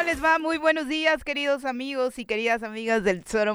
¿Cómo les va? Muy buenos días, queridos amigos y queridas amigas del Tesoro.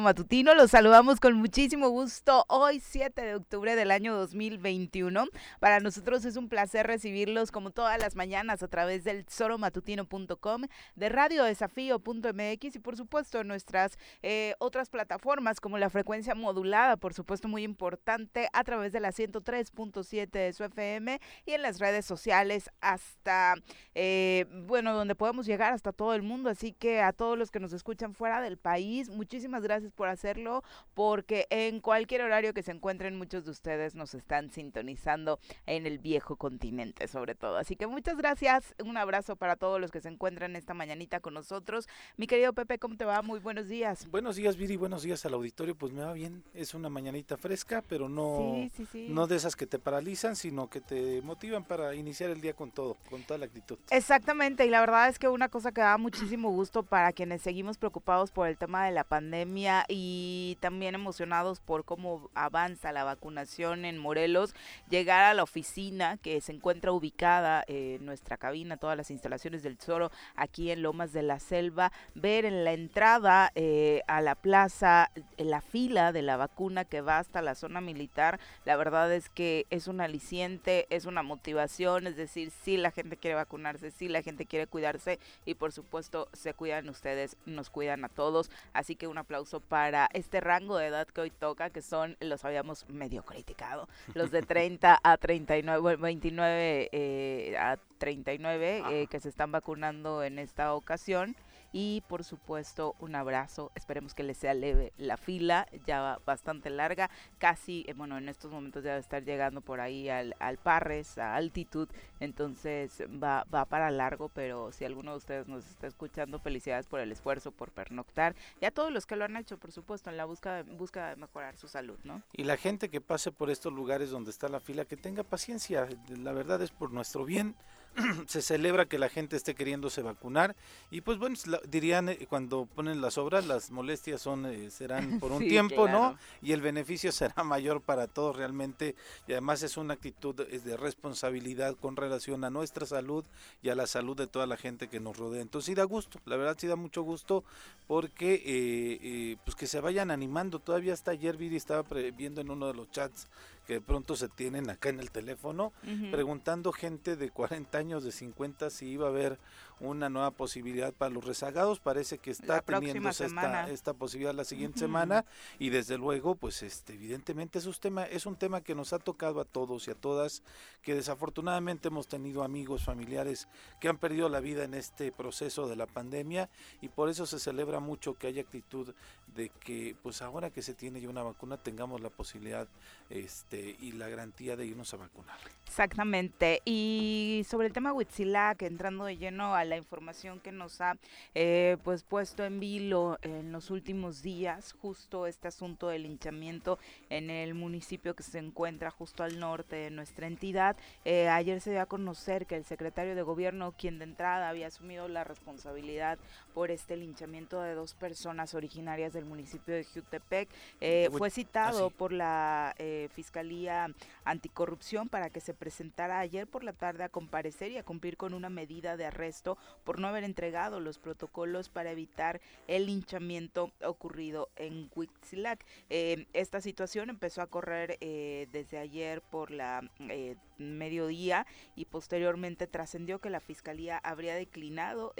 Los saludamos con muchísimo gusto hoy, 7 de octubre del año 2021. Para nosotros es un placer recibirlos como todas las mañanas a través del tesoromatutino.com, de radiodesafío.mx y por supuesto nuestras eh, otras plataformas como la frecuencia modulada, por supuesto muy importante, a través de la 103.7 de su FM y en las redes sociales hasta, eh, bueno, donde podemos llegar hasta todo el mundo, así que a todos los que nos escuchan fuera del país, muchísimas gracias por hacerlo, porque en cualquier horario que se encuentren, muchos de ustedes nos están sintonizando en el viejo continente, sobre todo. Así que muchas gracias, un abrazo para todos los que se encuentran esta mañanita con nosotros. Mi querido Pepe, ¿cómo te va? Muy buenos días. Buenos días, Viri, buenos días al auditorio. Pues me va bien, es una mañanita fresca, pero no, no de esas que te paralizan, sino que te motivan para iniciar el día con todo, con toda la actitud. Exactamente, y la verdad es que una cosa que da muchísimo gusto para quienes seguimos preocupados por el tema de la pandemia y también emocionados por cómo avanza la vacunación en Morelos, llegar a la oficina que se encuentra ubicada en nuestra cabina, todas las instalaciones del Tesoro aquí en Lomas de la Selva, ver en la entrada eh, a la plaza la fila de la vacuna que va hasta la zona militar, la verdad es que es un aliciente, es una motivación, es decir, si la gente quiere vacunarse, si la gente quiere cuidarse y por supuesto supuesto se cuidan ustedes, nos cuidan a todos. Así que un aplauso para este rango de edad que hoy toca, que son, los habíamos medio criticado, los de 30 a 39, 29 eh, a 39 eh, que se están vacunando en esta ocasión y por supuesto un abrazo. Esperemos que les sea leve la fila, ya bastante larga, casi, eh, bueno, en estos momentos ya debe estar llegando por ahí al, al Parres, a altitud, entonces va, va para largo, pero si alguno de ustedes nos está escuchando, felicidades por el esfuerzo, por pernoctar. Y a todos los que lo han hecho, por supuesto, en la búsqueda, búsqueda de mejorar su salud, ¿no? Y la gente que pase por estos lugares donde está la fila, que tenga paciencia, la verdad es por nuestro bien se celebra que la gente esté queriéndose vacunar y pues bueno, dirían eh, cuando ponen las obras, las molestias son eh, serán por un tiempo, ¿no? Y el beneficio será mayor para todos realmente y además es una actitud de responsabilidad con relación a nuestra salud y a la salud de toda la gente que nos rodea. Entonces sí da gusto, la verdad sí da mucho gusto porque eh, pues que se vayan animando. Todavía hasta ayer Viri estaba viendo en uno de los chats que de pronto se tienen acá en el teléfono, preguntando gente de 40 años, de 50, si iba a haber una nueva posibilidad para los rezagados. Parece que está teniendo esta, esta posibilidad la siguiente semana y desde luego, pues este, evidentemente es un, tema, es un tema que nos ha tocado a todos y a todas, que desafortunadamente hemos tenido amigos, familiares que han perdido la vida en este proceso de la pandemia y por eso se celebra mucho que haya actitud de que pues ahora que se tiene ya una vacuna tengamos la posibilidad este y la garantía de irnos a vacunar. Exactamente. Y sobre el tema Huitzilac, entrando de lleno a la información que nos ha eh, pues puesto en vilo en los últimos días, justo este asunto del linchamiento en el municipio que se encuentra justo al norte de nuestra entidad. Eh, ayer se dio a conocer que el secretario de gobierno, quien de entrada había asumido la responsabilidad por este linchamiento de dos personas originarias del municipio de Jutepec, eh, fue citado por la Fiscalía Anticorrupción para que se presentara ayer por la tarde a comparecer y a cumplir con una medida de arresto por no haber entregado los protocolos para evitar el linchamiento ocurrido en Huitzilac. Eh, esta situación empezó a correr eh, desde ayer por la eh, mediodía y posteriormente trascendió que la fiscalía habría declinado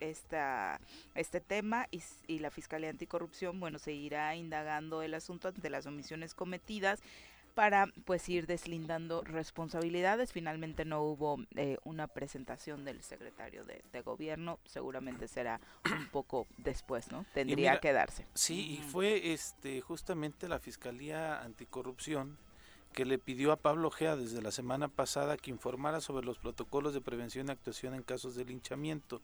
esta, este tema y, la fiscalía anticorrupción, bueno, seguirá indagando el asunto ante las omisiones cometidas para pues ir deslindando responsabilidades. Finalmente no hubo eh, una presentación del secretario de, gobierno, seguramente será un poco después, ¿no? Tendría que darse. Sí, y fue este justamente la Fiscalía Anticorrupción que le pidió a Pablo Gea desde la semana pasada que informara sobre los protocolos de prevención y actuación en casos de linchamiento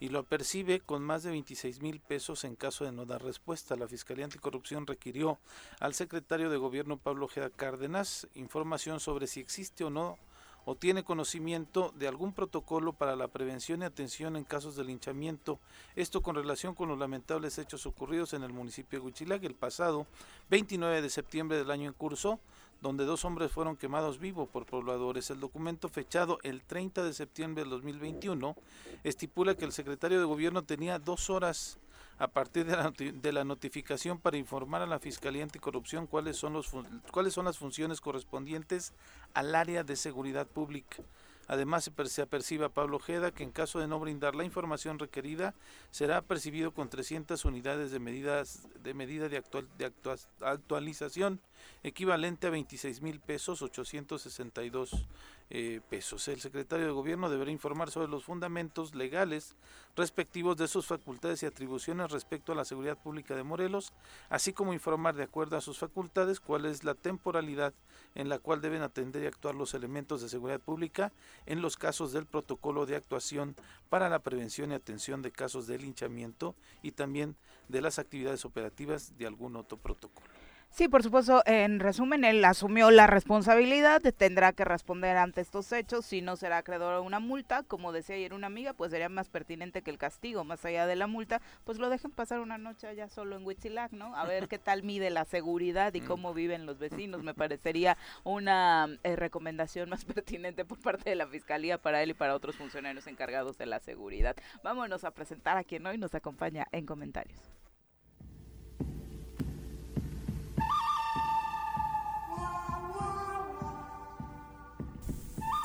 y lo percibe con más de 26 mil pesos en caso de no dar respuesta. La Fiscalía Anticorrupción requirió al secretario de Gobierno Pablo Ojeda Cárdenas información sobre si existe o no o tiene conocimiento de algún protocolo para la prevención y atención en casos de linchamiento, esto con relación con los lamentables hechos ocurridos en el municipio de Huichilac el pasado 29 de septiembre del año en curso, donde dos hombres fueron quemados vivos por pobladores. El documento fechado el 30 de septiembre del 2021 estipula que el secretario de gobierno tenía dos horas a partir de la, notificación para informar a la Fiscalía Anticorrupción cuáles son, los, cuáles son las funciones correspondientes al área de seguridad pública. Además, se apercibe a Pablo Ojeda que en caso de no brindar la información requerida, será percibido con 300 unidades de, medidas, de medida de, actual, de actualización, equivalente a 26 mil pesos 862 eh, pesos. El secretario de Gobierno deberá informar sobre los fundamentos legales respectivos de sus facultades y atribuciones respecto a la seguridad pública de Morelos, así como informar de acuerdo a sus facultades cuál es la temporalidad en la cual deben atender y actuar los elementos de seguridad pública en los casos del protocolo de actuación para la prevención y atención de casos de linchamiento y también de las actividades operativas de algún otro protocolo. Sí, por supuesto, en resumen, él asumió la responsabilidad, tendrá que responder ante estos hechos, si no será acreedor a una multa, como decía ayer una amiga, pues sería más pertinente que el castigo, más allá de la multa, pues lo dejen pasar una noche allá solo en Huitzilac, ¿no? A ver qué tal mide la seguridad y mm. cómo viven los vecinos, me parecería una eh, recomendación más pertinente por parte de la Fiscalía para él y para otros funcionarios encargados de la seguridad. Vámonos a presentar a quien hoy nos acompaña en comentarios.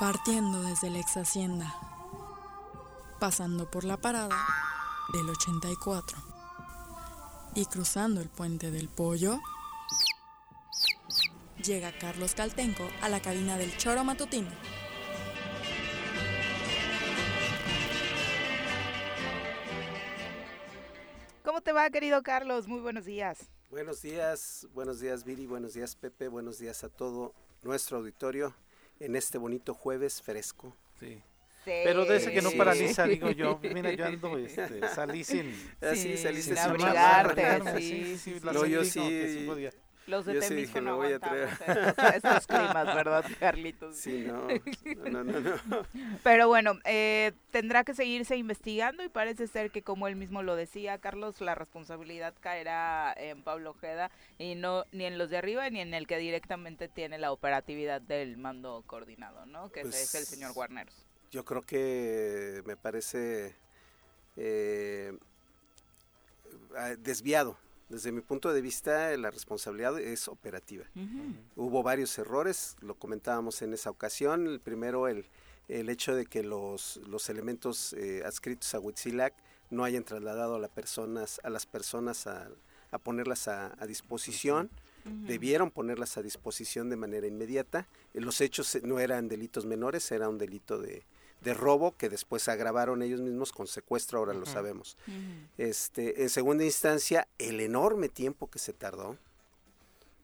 Partiendo desde la ex hacienda, pasando por la parada del 84 y cruzando el puente del pollo, llega Carlos Caltenco a la cabina del choro matutino. ¿Cómo te va, querido Carlos? Muy buenos días. Buenos días, buenos días Viri, buenos días Pepe, buenos días a todo nuestro auditorio en este bonito jueves fresco. Sí. Pero de ese que no paraliza, digo yo. Mira, yo ando, este, salí sin... Así, salí sin, abrigarte, sí, sí, sí, yo sí, los de Temisco no voy a traer. Estos, estos, climas, ¿verdad, Carlitos? Sí, no, no, no, no. Pero bueno, eh, tendrá que seguirse investigando y parece ser que como él mismo lo decía, Carlos, la responsabilidad caerá en Pablo Ojeda y no ni en los de arriba ni en el que directamente tiene la operatividad del mando coordinado, ¿no? Que es el pues, señor Guarneros. Yo creo que me parece eh, desviado desde mi punto de vista, la responsabilidad es operativa. Hubo varios errores, lo comentábamos en esa ocasión. El primero, el, el hecho de que los, los elementos eh, adscritos a Huitzilac no hayan trasladado a, las personas, a las personas a, ponerlas a, disposición. Debieron ponerlas a disposición de manera inmediata. Los hechos no eran delitos menores, era un delito de, de robo que después agravaron ellos mismos con secuestro, ahora lo sabemos. este, en segunda instancia, el enorme tiempo que se tardó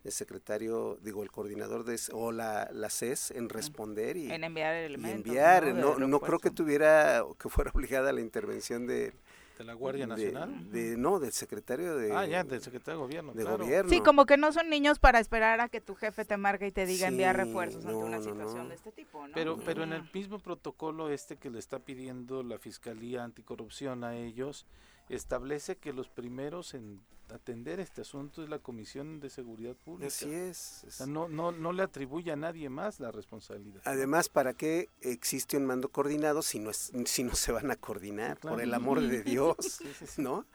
el secretario, digo, el coordinador de o la, la CES en responder y en enviar el enviar, no, no creo que tuviera que fuera obligada la intervención de ¿De la Guardia Nacional? De, no, del secretario de... Ah, ya, del secretario de Gobierno. De Gobierno. Sí, como que no son niños para esperar a que tu jefe te marque y te diga enviar refuerzos ante una situación de este tipo, ¿no? Pero, pero en el mismo protocolo este que le está pidiendo la Fiscalía Anticorrupción a ellos, establece que los primeros en atender este asunto es la Comisión de Seguridad Pública. Así es. O sea, no, no, no le atribuye a nadie más la responsabilidad. Además, ¿para qué existe un mando coordinado si no, es, si no se van a coordinar? Por el amor de Dios, ¿no?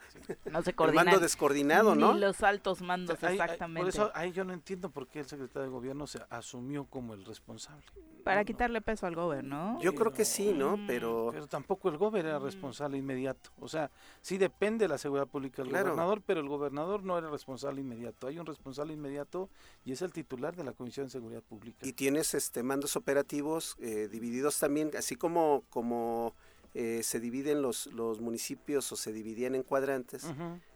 No se coordinan. El mando descoordinado, ¿no? Ni los altos mandos, exactamente. por eso ahí yo no entiendo por qué el secretario de Gobierno se asumió como el responsable. Para quitarle peso al gobierno. Yo creo que sí, ¿no? Mm. Pero... Pero tampoco el gobierno era responsable inmediato. O sea, sí depende de la seguridad pública del gobernador, pero el gobernador no era responsable inmediato. Hay un responsable inmediato y es el titular de la Comisión de Seguridad Pública. Y tienes este mandos operativos eh, divididos también, así como, como eh, se dividen los, los municipios o se dividían en cuadrantes,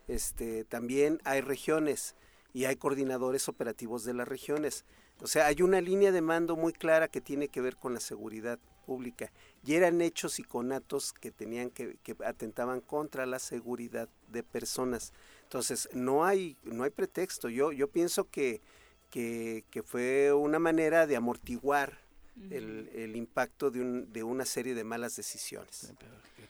este, también hay regiones y hay coordinadores operativos de las regiones. O sea, hay una línea de mando muy clara que tiene que ver con la seguridad pública y eran hechos y conatos que tenían que, que atentaban contra la seguridad de personas. Entonces, no hay no hay pretexto. Yo yo pienso que que, fue una manera de amortiguar el, el, impacto de, un, de una serie de malas decisiones.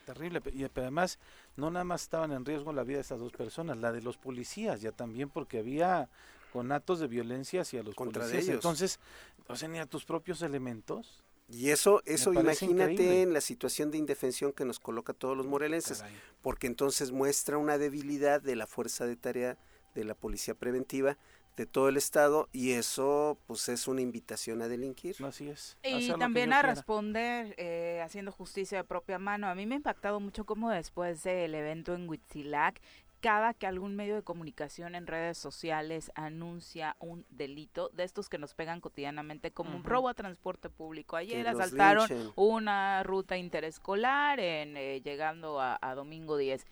terrible. Y además, no nada más estaban en riesgo la vida de estas dos personas, la de los policías ya también, porque había con actos de violencia hacia los Contra policías. ellos. Entonces, o sea, ni a tus propios elementos. Y eso, eso imagínate increíble. en la situación de indefensión que nos coloca a todos los morelenses, Caray. porque entonces muestra una debilidad de la fuerza de tarea de la policía preventiva de todo el estado y eso pues es una invitación a delinquir. Así es. Y también a quiera. responder eh, haciendo justicia de propia mano. A mí me ha impactado mucho como después del evento en Huitzilac, cada que algún medio de comunicación en redes sociales anuncia un delito de estos que nos pegan cotidianamente como un robo a transporte público. Ayer asaltaron una ruta interescolar en eh, llegando a, a Domingo 10.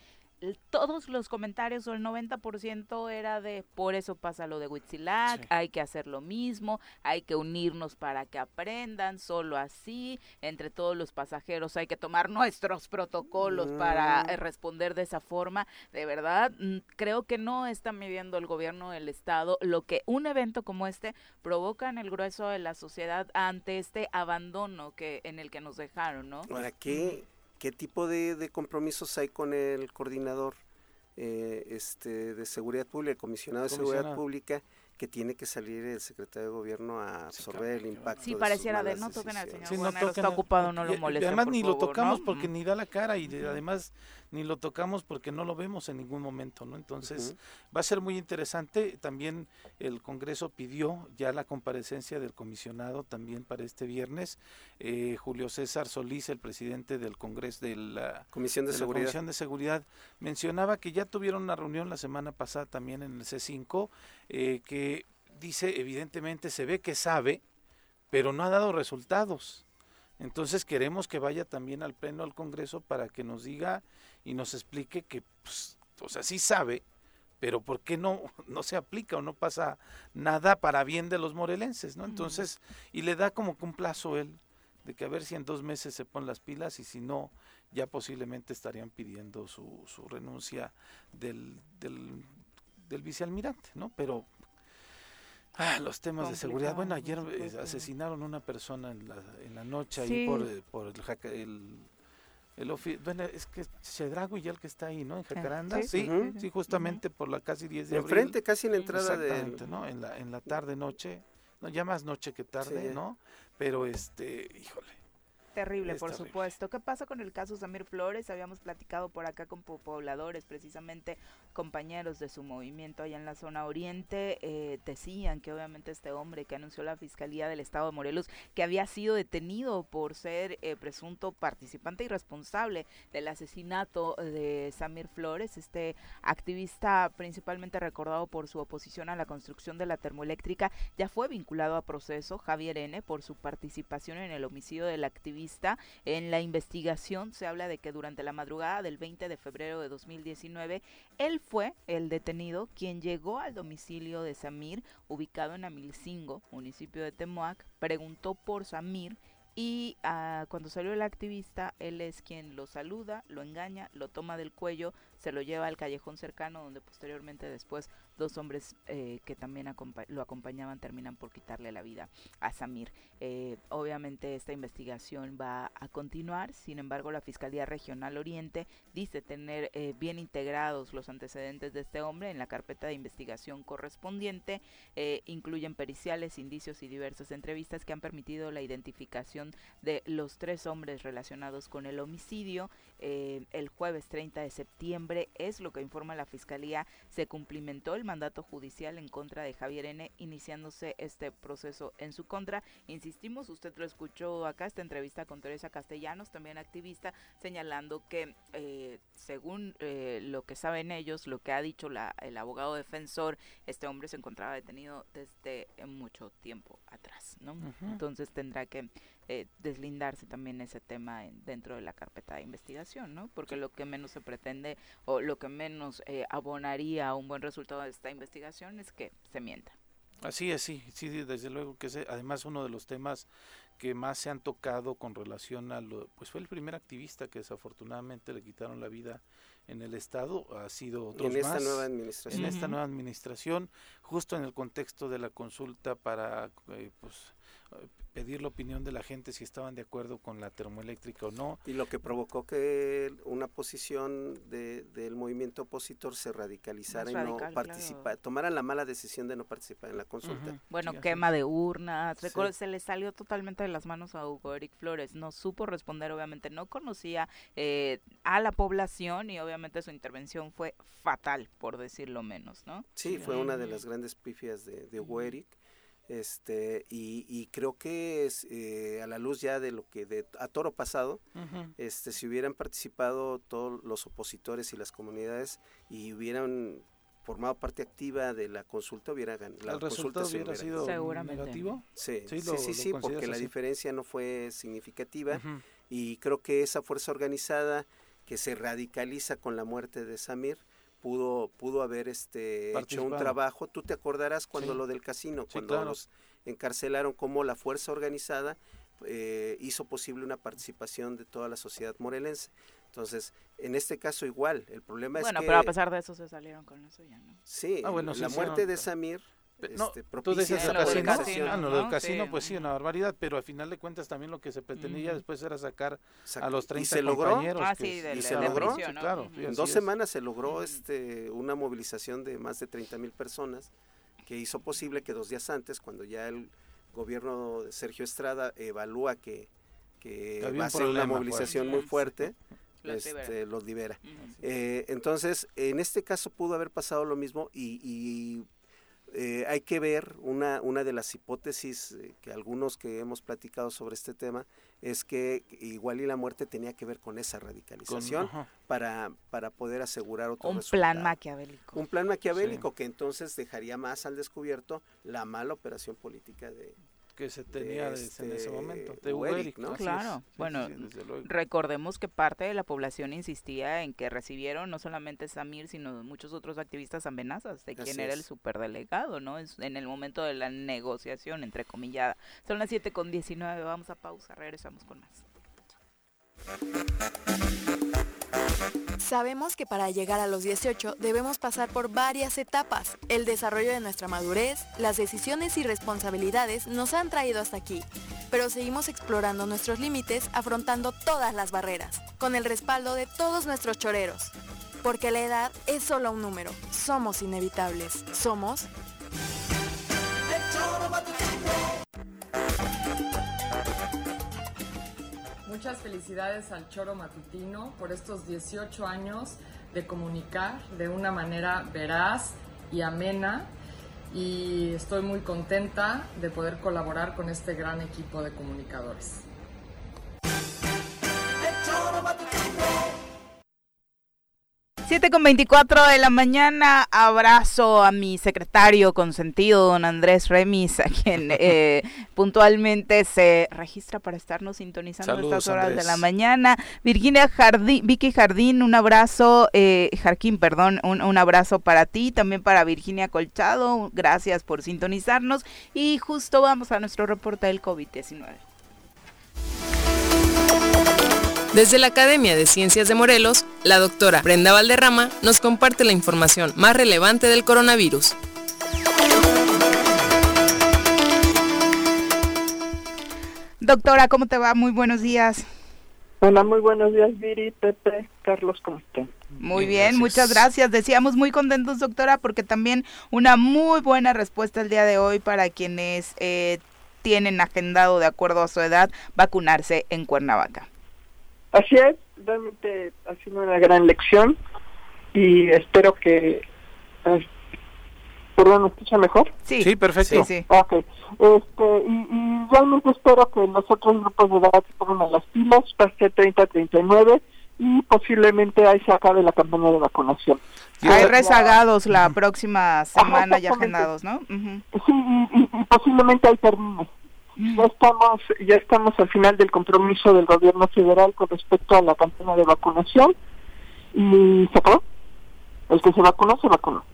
Todos los comentarios, o el 90% era de por eso pasa lo de Huitzilac, Sí. hay que hacer lo mismo, hay que unirnos para que aprendan, solo así, entre todos los pasajeros hay que tomar nuestros protocolos para Mm. eh, responder de esa forma. De verdad, mm, creo que no está midiendo el gobierno del estado lo que un evento como este provoca en el grueso de la sociedad ante este abandono que en el que nos dejaron, ¿no? Ahora, ¿qué, qué tipo de, de compromisos hay con el coordinador eh, este, de seguridad pública, el comisionado de seguridad pública, que tiene que salir el secretario de gobierno a Sí, absorber el impacto? Sí, sus pareciera de no toquen al decisiones"? señor Sí, no toquen está ocupado, no lo molesten, además por ni lo favor, tocamos ¿no? porque Mm. ni da la cara y de- además ni lo tocamos porque no lo vemos en ningún momento, ¿no? Entonces va a ser muy interesante. También el Congreso pidió ya la comparecencia del comisionado también para este viernes. Eh, Julio César Solís, el presidente del Congreso de la, Comisión de, de la Seguridad. Comisión de Seguridad, mencionaba que ya tuvieron una reunión la semana pasada también en el C5, eh, que dice evidentemente se ve que sabe, pero no ha dado resultados. Entonces queremos que vaya también al Pleno al Congreso para que nos diga y nos explique que, pues, o sea, sí sabe, pero ¿por qué no, no se aplica o no pasa nada para bien de los morelenses, ¿no? Entonces, y le da como que un plazo él, de que a ver si en dos meses se ponen las pilas y si no, ya posiblemente estarían pidiendo su, su renuncia del, del, del vicealmirante, ¿no? Pero ah, los temas de seguridad, bueno, ayer eh, asesinaron una persona en la, en la noche Sí. ahí por, eh, por el, el, el ofi- bueno, es que Chedrago y el que está ahí, ¿no? En Jacaranda, sí, sí, justamente por la casi 10 de abril. Enfrente, casi en la entrada de... Exactamente, ¿no? En la, en la tarde, noche, no, ya más noche que tarde, Sí. ¿no? Pero este, híjole, Terrible, Es por terrible. supuesto. ¿Qué pasa con el caso Samir Flores? Habíamos platicado por acá con po- pobladores, precisamente compañeros de su movimiento allá en la zona oriente. eh, decían que obviamente este hombre que anunció la Fiscalía del Estado de Morelos, que había sido detenido por ser eh, presunto participante y responsable del asesinato de Samir Flores, este activista principalmente recordado por su oposición a la construcción de la termoeléctrica, ya fue vinculado a proceso Javier N por su participación en el homicidio del activista. En la investigación se habla de que durante la madrugada del 20 de febrero de 2019, él fue el detenido quien llegó al domicilio de Samir, ubicado en Amilcingo, municipio de Temoac, preguntó por Samir y ah, cuando salió el activista, él es quien lo saluda, lo engaña, lo toma del cuello, se lo lleva al callejón cercano donde posteriormente después dos hombres eh, que también lo acompañaban terminan por quitarle la vida a Samir. Eh, obviamente esta investigación va a continuar, sin embargo la Fiscalía Regional Oriente dice tener eh, bien integrados los antecedentes de este hombre en la carpeta de investigación correspondiente, incluyen periciales, indicios y diversas entrevistas que han permitido la identificación de los tres hombres relacionados con el homicidio. Eh, el jueves 30 de septiembre es lo que informa la Fiscalía, se cumplimentó el mandato judicial en contra de Javier N, iniciándose este proceso en su contra. Insistimos, usted lo escuchó acá, esta entrevista con Teresa Castellanos, también activista, señalando que eh, según eh, lo que saben ellos, lo que ha dicho la, el abogado defensor, este hombre se encontraba detenido desde mucho tiempo atrás, ¿no? Entonces tendrá que eh, deslindarse también ese tema en- dentro de la carpeta de investigación, ¿no? Porque lo que menos se pretende o lo que menos eh, abonaría a un buen resultado de esta investigación es que se mienta. Así es, sí, sí, desde luego que es además uno de los temas que más se han tocado con relación a lo, pues fue el primer activista que desafortunadamente le quitaron la vida en el estado, ha sido otros en esta más nueva administración. en esta nueva administración, justo en el contexto de la consulta para, eh, pues, pedir la opinión de la gente si estaban de acuerdo con la termoeléctrica o no. Y lo que provocó que una posición de, del movimiento opositor se radicalizara y no participara, tomara la mala decisión de no participar en la consulta. Bueno, quema de urnas, se le salió totalmente de las manos a Hugo Eric Flores, no supo responder, obviamente no conocía eh, a la población y obviamente su intervención fue fatal, por decirlo menos, ¿no? Sí, fue una de las grandes pifias de, de Hugo Eric este y, creo que es eh, a la luz ya de lo que de a toro pasado este si hubieran participado todos los opositores y las comunidades y hubieran formado parte activa de la consulta hubiera ganado el resultado hubiera, sido negativo. Sí sí sí, sí, porque la diferencia no fue significativa y creo que esa fuerza organizada que se radicaliza con la muerte de Samir pudo pudo haber este hecho un trabajo. Tú te acordarás cuando lo del casino, cuando los encarcelaron, como la fuerza organizada eh, hizo posible una participación de toda la sociedad morelense. Entonces, en este caso igual, el problema es que... Bueno, pero a pesar de eso se salieron con eso ya, ¿no? Sí, ah, bueno, la muerte de Samir no, este, tú decías el casino, casino, ah, no, lo del casino, pues sí, una barbaridad, pero al final de cuentas también lo que se pretendía después era sacar a los 30 ¿Y se logró? Ah, sí, y se logró, claro. en dos semanas se logró este una movilización de más de 30 mil personas que hizo posible que dos días antes, cuando ya el gobierno de Sergio Estrada evalúa que, que va a ser una movilización muy fuerte, los este, los libera. Eh, entonces, en este caso pudo haber pasado lo mismo y, y eh, hay que ver una, una de las hipótesis eh, que algunos que hemos platicado sobre este tema es que igual y la muerte tenía que ver con esa radicalización para, para poder asegurar otro un plan maquiavélico. Un plan maquiavélico que entonces dejaría más al descubierto la mala operación política de, que se tenía en ese este, momento. De ¿no? Claro, bueno, recordemos que parte de la población insistía en que recibieron no solamente Samir, sino muchos otros activistas amenazas de quién era el superdelegado, ¿no? En el momento de la negociación, entre comillas. Son las 7 con 19, vamos a pausa, regresamos con más. Sabemos que para llegar a los 18 debemos pasar por varias etapas. El desarrollo de nuestra madurez, las decisiones y responsabilidades nos han traído hasta aquí, pero seguimos explorando nuestros límites afrontando todas las barreras, con el respaldo de todos nuestros choreros. Porque la edad es solo un número, somos inevitables, somos... Muchas felicidades al Choro Matutino por estos 18 años de comunicar de una manera veraz y amena y estoy muy contenta de poder colaborar con este gran equipo de comunicadores. 7 con 24 de la mañana, abrazo a mi secretario consentido, don Andrés Remis, a quien eh, puntualmente se registra para estarnos sintonizando estas horas de la mañana. Virginia Jardín, Vicky Jardín, un abrazo, eh, Jarquín, perdón, un, un abrazo para ti, también para Virginia Colchado, gracias por sintonizarnos y justo vamos a nuestro reporte del COVID-19. Desde la Academia de Ciencias de Morelos, la doctora Brenda Valderrama nos comparte la información más relevante del coronavirus. Doctora, ¿cómo te va? Muy buenos días. Hola, muy buenos días, Viri, Pepe, Carlos, ¿cómo están? Muy bien, muchas gracias. Decíamos muy contentos, doctora, porque también una muy buena respuesta el día de hoy para quienes eh, tienen agendado, de acuerdo a su edad, vacunarse en Cuernavaca. Así es, realmente ha sido una gran lección y espero que... Eh, ¿Perdón, me escucha mejor? Sí, sí perfecto. Sí. Este, y, realmente espero que los otros grupos de edad se pongan a las pilas, ser 30-39 y posiblemente ahí se acabe la campaña de vacunación. Hay rezagados la próxima semana ya agendados, ¿no? Sí, y, posiblemente ahí termine. Ya estamos, ya estamos al final del compromiso del gobierno federal con respecto a la campaña de vacunación y se acabó. El que se vacunó, se vacunó.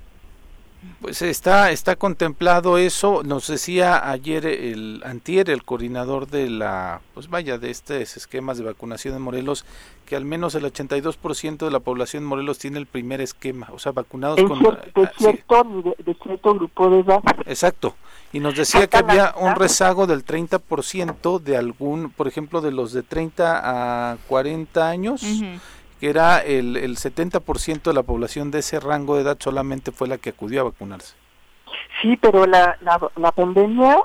Pues está, está contemplado eso, nos decía ayer el antier el coordinador de la, pues vaya, de estos esquemas de vacunación en Morelos, que al menos el 82% de la población de Morelos tiene el primer esquema, o sea, vacunados con... de, ah, cierto, de, cierto grupo de edad. Exacto, y nos decía que había un rezago del 30% de algún, por ejemplo, de los de 30 a 40 años que era el, el 70% de la población de ese rango de edad solamente fue la que acudió a vacunarse. Sí, pero la, la, pandemia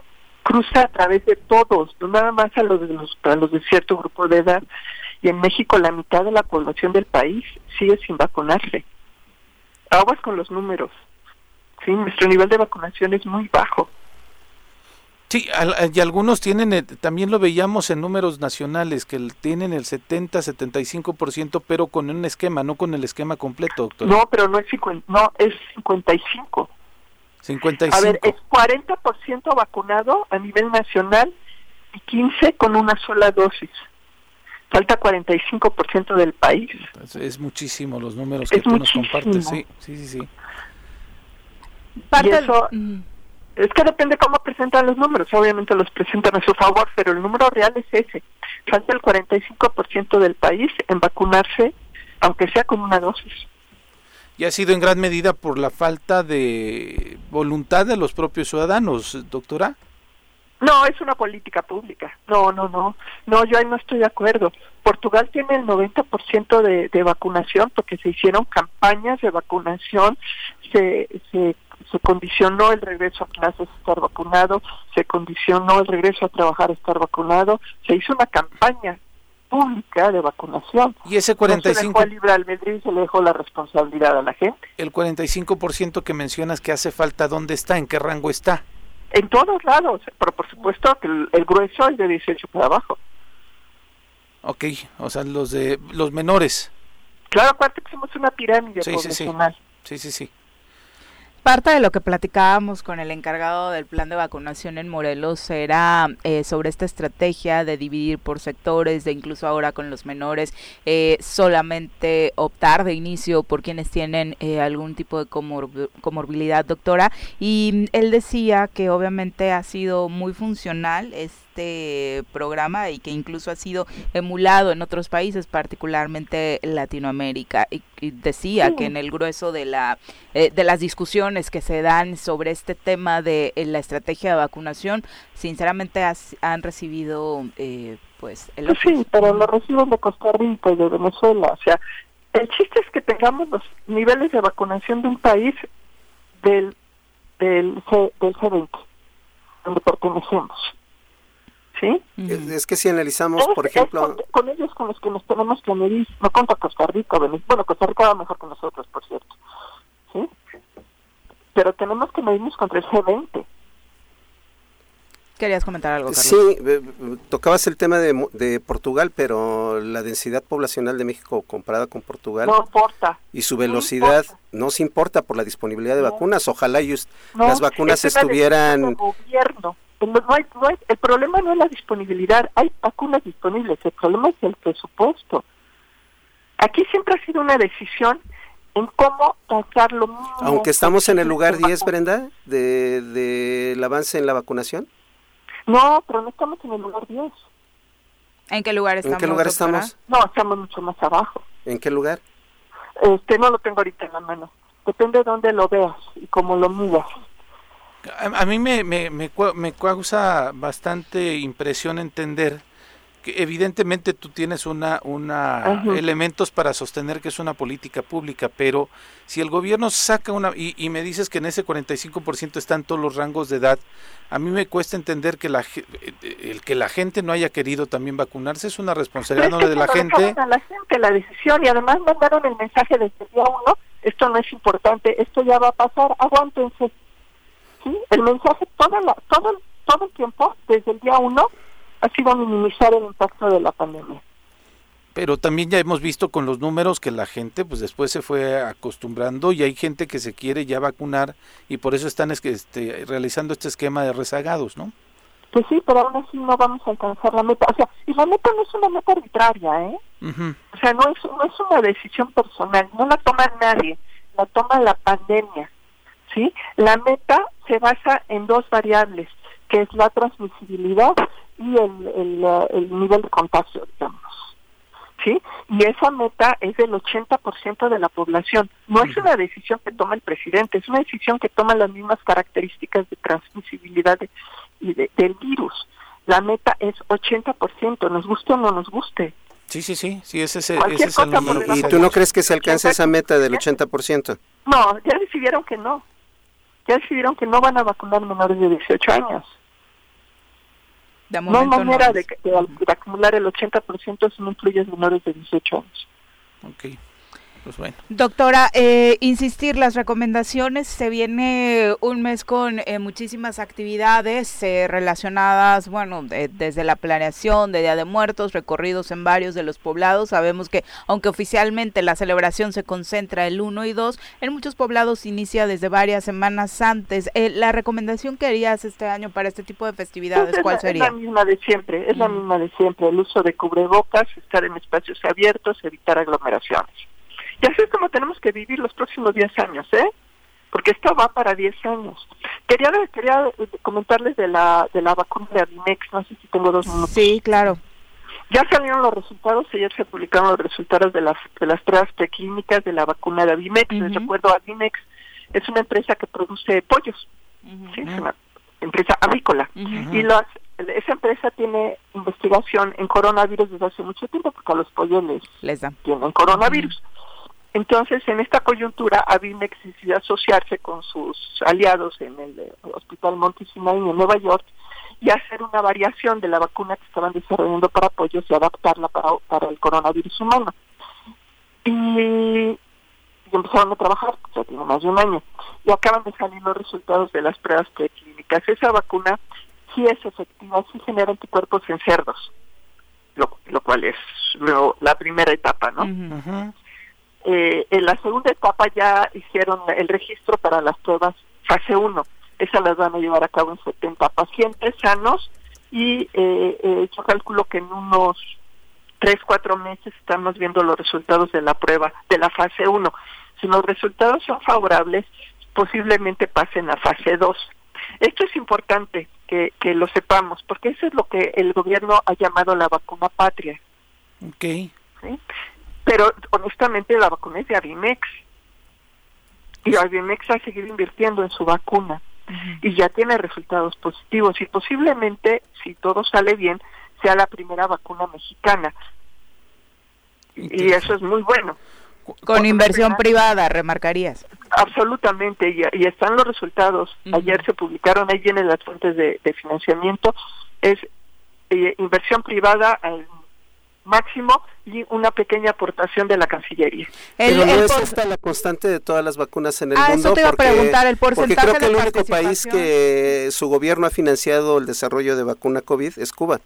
cruza a través de todos, no nada más a los, de los, a los de cierto grupo de edad. Y en México la mitad de la población del país sigue sin vacunarse. Aguas con los números. Sí, nuestro nivel de vacunación es muy bajo. Sí, y algunos tienen, eh, también lo veíamos en números nacionales, que tienen el 70, 75%, pero con un esquema, no con el esquema completo, doctor. No, pero no es, no, es 55. 55. A ver, es 40% vacunado a nivel nacional y 15 con una sola dosis. Falta 45% del país. Es, muchísimo los números que tú nos compartes, sí, sí, sí. sí. Parte eso, es que depende cómo presentan los números. Obviamente los presentan a su favor, pero el número real es ese. Falta el 45% del país en vacunarse, aunque sea con una dosis. Y ha sido en gran medida por la falta de voluntad de los propios ciudadanos, doctora. No, es una política pública. No, no, no. No, yo ahí no estoy de acuerdo. Portugal tiene el 90% de, de vacunación porque se hicieron campañas de vacunación, se, se se condicionó el regreso a clases estar vacunado, se condicionó el regreso a trabajar estar vacunado, se hizo una campaña pública de vacunación. Y ese 45 se dejó libre albedrío y se le dejó la responsabilidad a la gente. El 45% que mencionas que hace falta, ¿dónde está? ¿En qué rango está? En todos lados, pero por supuesto que el, grueso es de 18 para abajo. Ok, o sea, los de los menores. Claro, aparte que somos una pirámide sí, poblacional. Sí, sí, sí. Parte de lo que platicábamos con el encargado del plan de vacunación en Morelos era eh, sobre esta estrategia de dividir por sectores, de incluso ahora con los menores, eh, solamente optar de inicio por quienes tienen eh, algún tipo de comorbilidad, doctora. Y él decía que obviamente ha sido muy funcional este programa y que incluso ha sido emulado en otros países, particularmente Latinoamérica. Y, decía que en el grueso de, la, eh, de las discusiones que se dan sobre este tema de eh, la estrategia de vacunación, sinceramente han recibido eh, pues el pues Sí, pero lo reciben de Costa Rica y de Venezuela. O sea, el chiste es que tengamos los niveles de vacunación de un país del, del, G, del G20, donde pertenecemos. ¿Sí? Es, que si analizamos, por ejemplo... Con, ellos con los que nos tenemos que medir, no contra Costa Rica, bueno, Costa Rica va mejor que nosotros, por cierto, ¿sí? Pero tenemos que medirnos contra el G20. ¿Querías comentar algo, Carlos? Sí, tocabas el tema de, de, Portugal, pero la densidad poblacional de México comparada con Portugal... No importa. Y su velocidad no, se importa por la disponibilidad de vacunas. Ojalá y las vacunas estuvieran... Gobierno no hay, no hay, el problema no es la disponibilidad, hay vacunas disponibles, el problema es el presupuesto. Aquí siempre ha sido una decisión en cómo lo mismo. Aunque estamos en el lugar 10, Brenda, del de, avance en la vacunación. No, pero no estamos en el lugar 10. ¿En qué lugar estamos? ¿En qué lugar estamos? No, estamos mucho más abajo. ¿En qué lugar? Este, no lo tengo ahorita en la mano. Depende de dónde lo veas y cómo lo midas. A, mí me, me, me, me, causa bastante impresión entender que evidentemente tú tienes una, una elementos para sostener que es una política pública, pero si el gobierno saca una, y, y me dices que en ese 45% están todos los rangos de edad, a mí me cuesta entender que la, el que la gente no haya querido también vacunarse es una responsabilidad no de la gente. A la gente la decisión y además mandaron el mensaje desde el día uno, esto no es importante, esto ya va a pasar, aguántense el mensaje todo, todo, todo el tiempo, desde el día uno, ha sido minimizar el impacto de la pandemia. Pero también ya hemos visto con los números que la gente pues después se fue acostumbrando y hay gente que se quiere ya vacunar y por eso están este, realizando este esquema de rezagados, ¿no? Pues sí, pero aún así no vamos a alcanzar la meta. O sea, y la meta no es una meta arbitraria, ¿eh? O sea, no es, no es una decisión personal, no la toma nadie, la toma la pandemia. ¿sí? La meta se basa en dos variables, que es la transmisibilidad y el, el, el nivel de contagio, digamos. ¿Sí? Y esa meta es del 80% de la población. No es una decisión que toma el presidente, es una decisión que toma las mismas características de transmisibilidad y del virus. La meta es 80%, nos guste o no nos guste. Sí, sí, sí, sí, ese, ese es el número. ¿Y tú no crees que se alcance esa meta del 80%? No, ya decidieron que no. Ya decidieron que no van a vacunar menores de 18 años. no hay manera de, acumular el 80% si no incluyes menores de 18 años. Okay. Pues bueno. Doctora, eh, insistir, las recomendaciones, se viene un mes con eh, muchísimas actividades eh, relacionadas, bueno, desde la planeación de Día de Muertos, recorridos en varios de los poblados. Sabemos que, aunque oficialmente la celebración se concentra el 1 y 2, en muchos poblados inicia desde varias semanas antes. la recomendación que harías este año para este tipo de festividades, pues ¿cuál sería? Es la misma de siempre, es la misma de siempre, el uso de cubrebocas, estar en espacios abiertos, evitar aglomeraciones. Y así es como tenemos que vivir los próximos 10 años, ¿eh? Porque esto va para 10 años. Quería, quería comentarles de la, de la vacuna de Avimex, no sé si tengo dos minutos. Sí, claro. Ya salieron los resultados, ayer se publicaron los resultados de las, de las pruebas preclínicas de la vacuna de Avimex. Les recuerdo, Avimex es una empresa que produce pollos, ¿sí? es una empresa avícola. Y las, esa empresa tiene investigación en coronavirus desde hace mucho tiempo porque a los pollos les, les dan. tienen coronavirus. Entonces, en esta coyuntura, Avimex decidió asociarse con sus aliados en el eh, Hospital Monte Sinai en Nueva York y hacer una variación de la vacuna que estaban desarrollando para pollos y adaptarla para, para el coronavirus humano. Y, empezaron a trabajar, ya tiene más de un año, y acaban de salir los resultados de las pruebas preclínicas. Esa vacuna sí es efectiva, sí genera anticuerpos en cerdos, lo, lo cual es la primera etapa, ¿no? Eh, en la segunda etapa ya hicieron el registro para las pruebas fase 1. Esas las van a llevar a cabo en 70 pacientes sanos y eh, eh, yo calculo que en unos 3, 4 meses estamos viendo los resultados de la prueba de la fase 1. Si los resultados son favorables, posiblemente pasen a fase 2. Esto es importante que, que lo sepamos, porque eso es lo que el gobierno ha llamado la vacuna patria. Okay. ¿Sí? Pero honestamente la vacuna es de Avimex. Y Avimex ha seguido invirtiendo en su vacuna. Y ya tiene resultados positivos. Y posiblemente, si todo sale bien, sea la primera vacuna mexicana. Y eso es muy bueno. Con inversión privada, remarcarías. Absolutamente, y, están los resultados. Ayer se publicaron, ahí vienen las fuentes de, financiamiento. Es eh, inversión privada al máximo y una pequeña aportación de la Cancillería. El, Pero no es esta la constante de todas las vacunas en el ah, mundo. Eso te iba a preguntar, el porcentaje porque creo que el único país que su gobierno ha financiado el desarrollo de vacuna COVID es Cuba.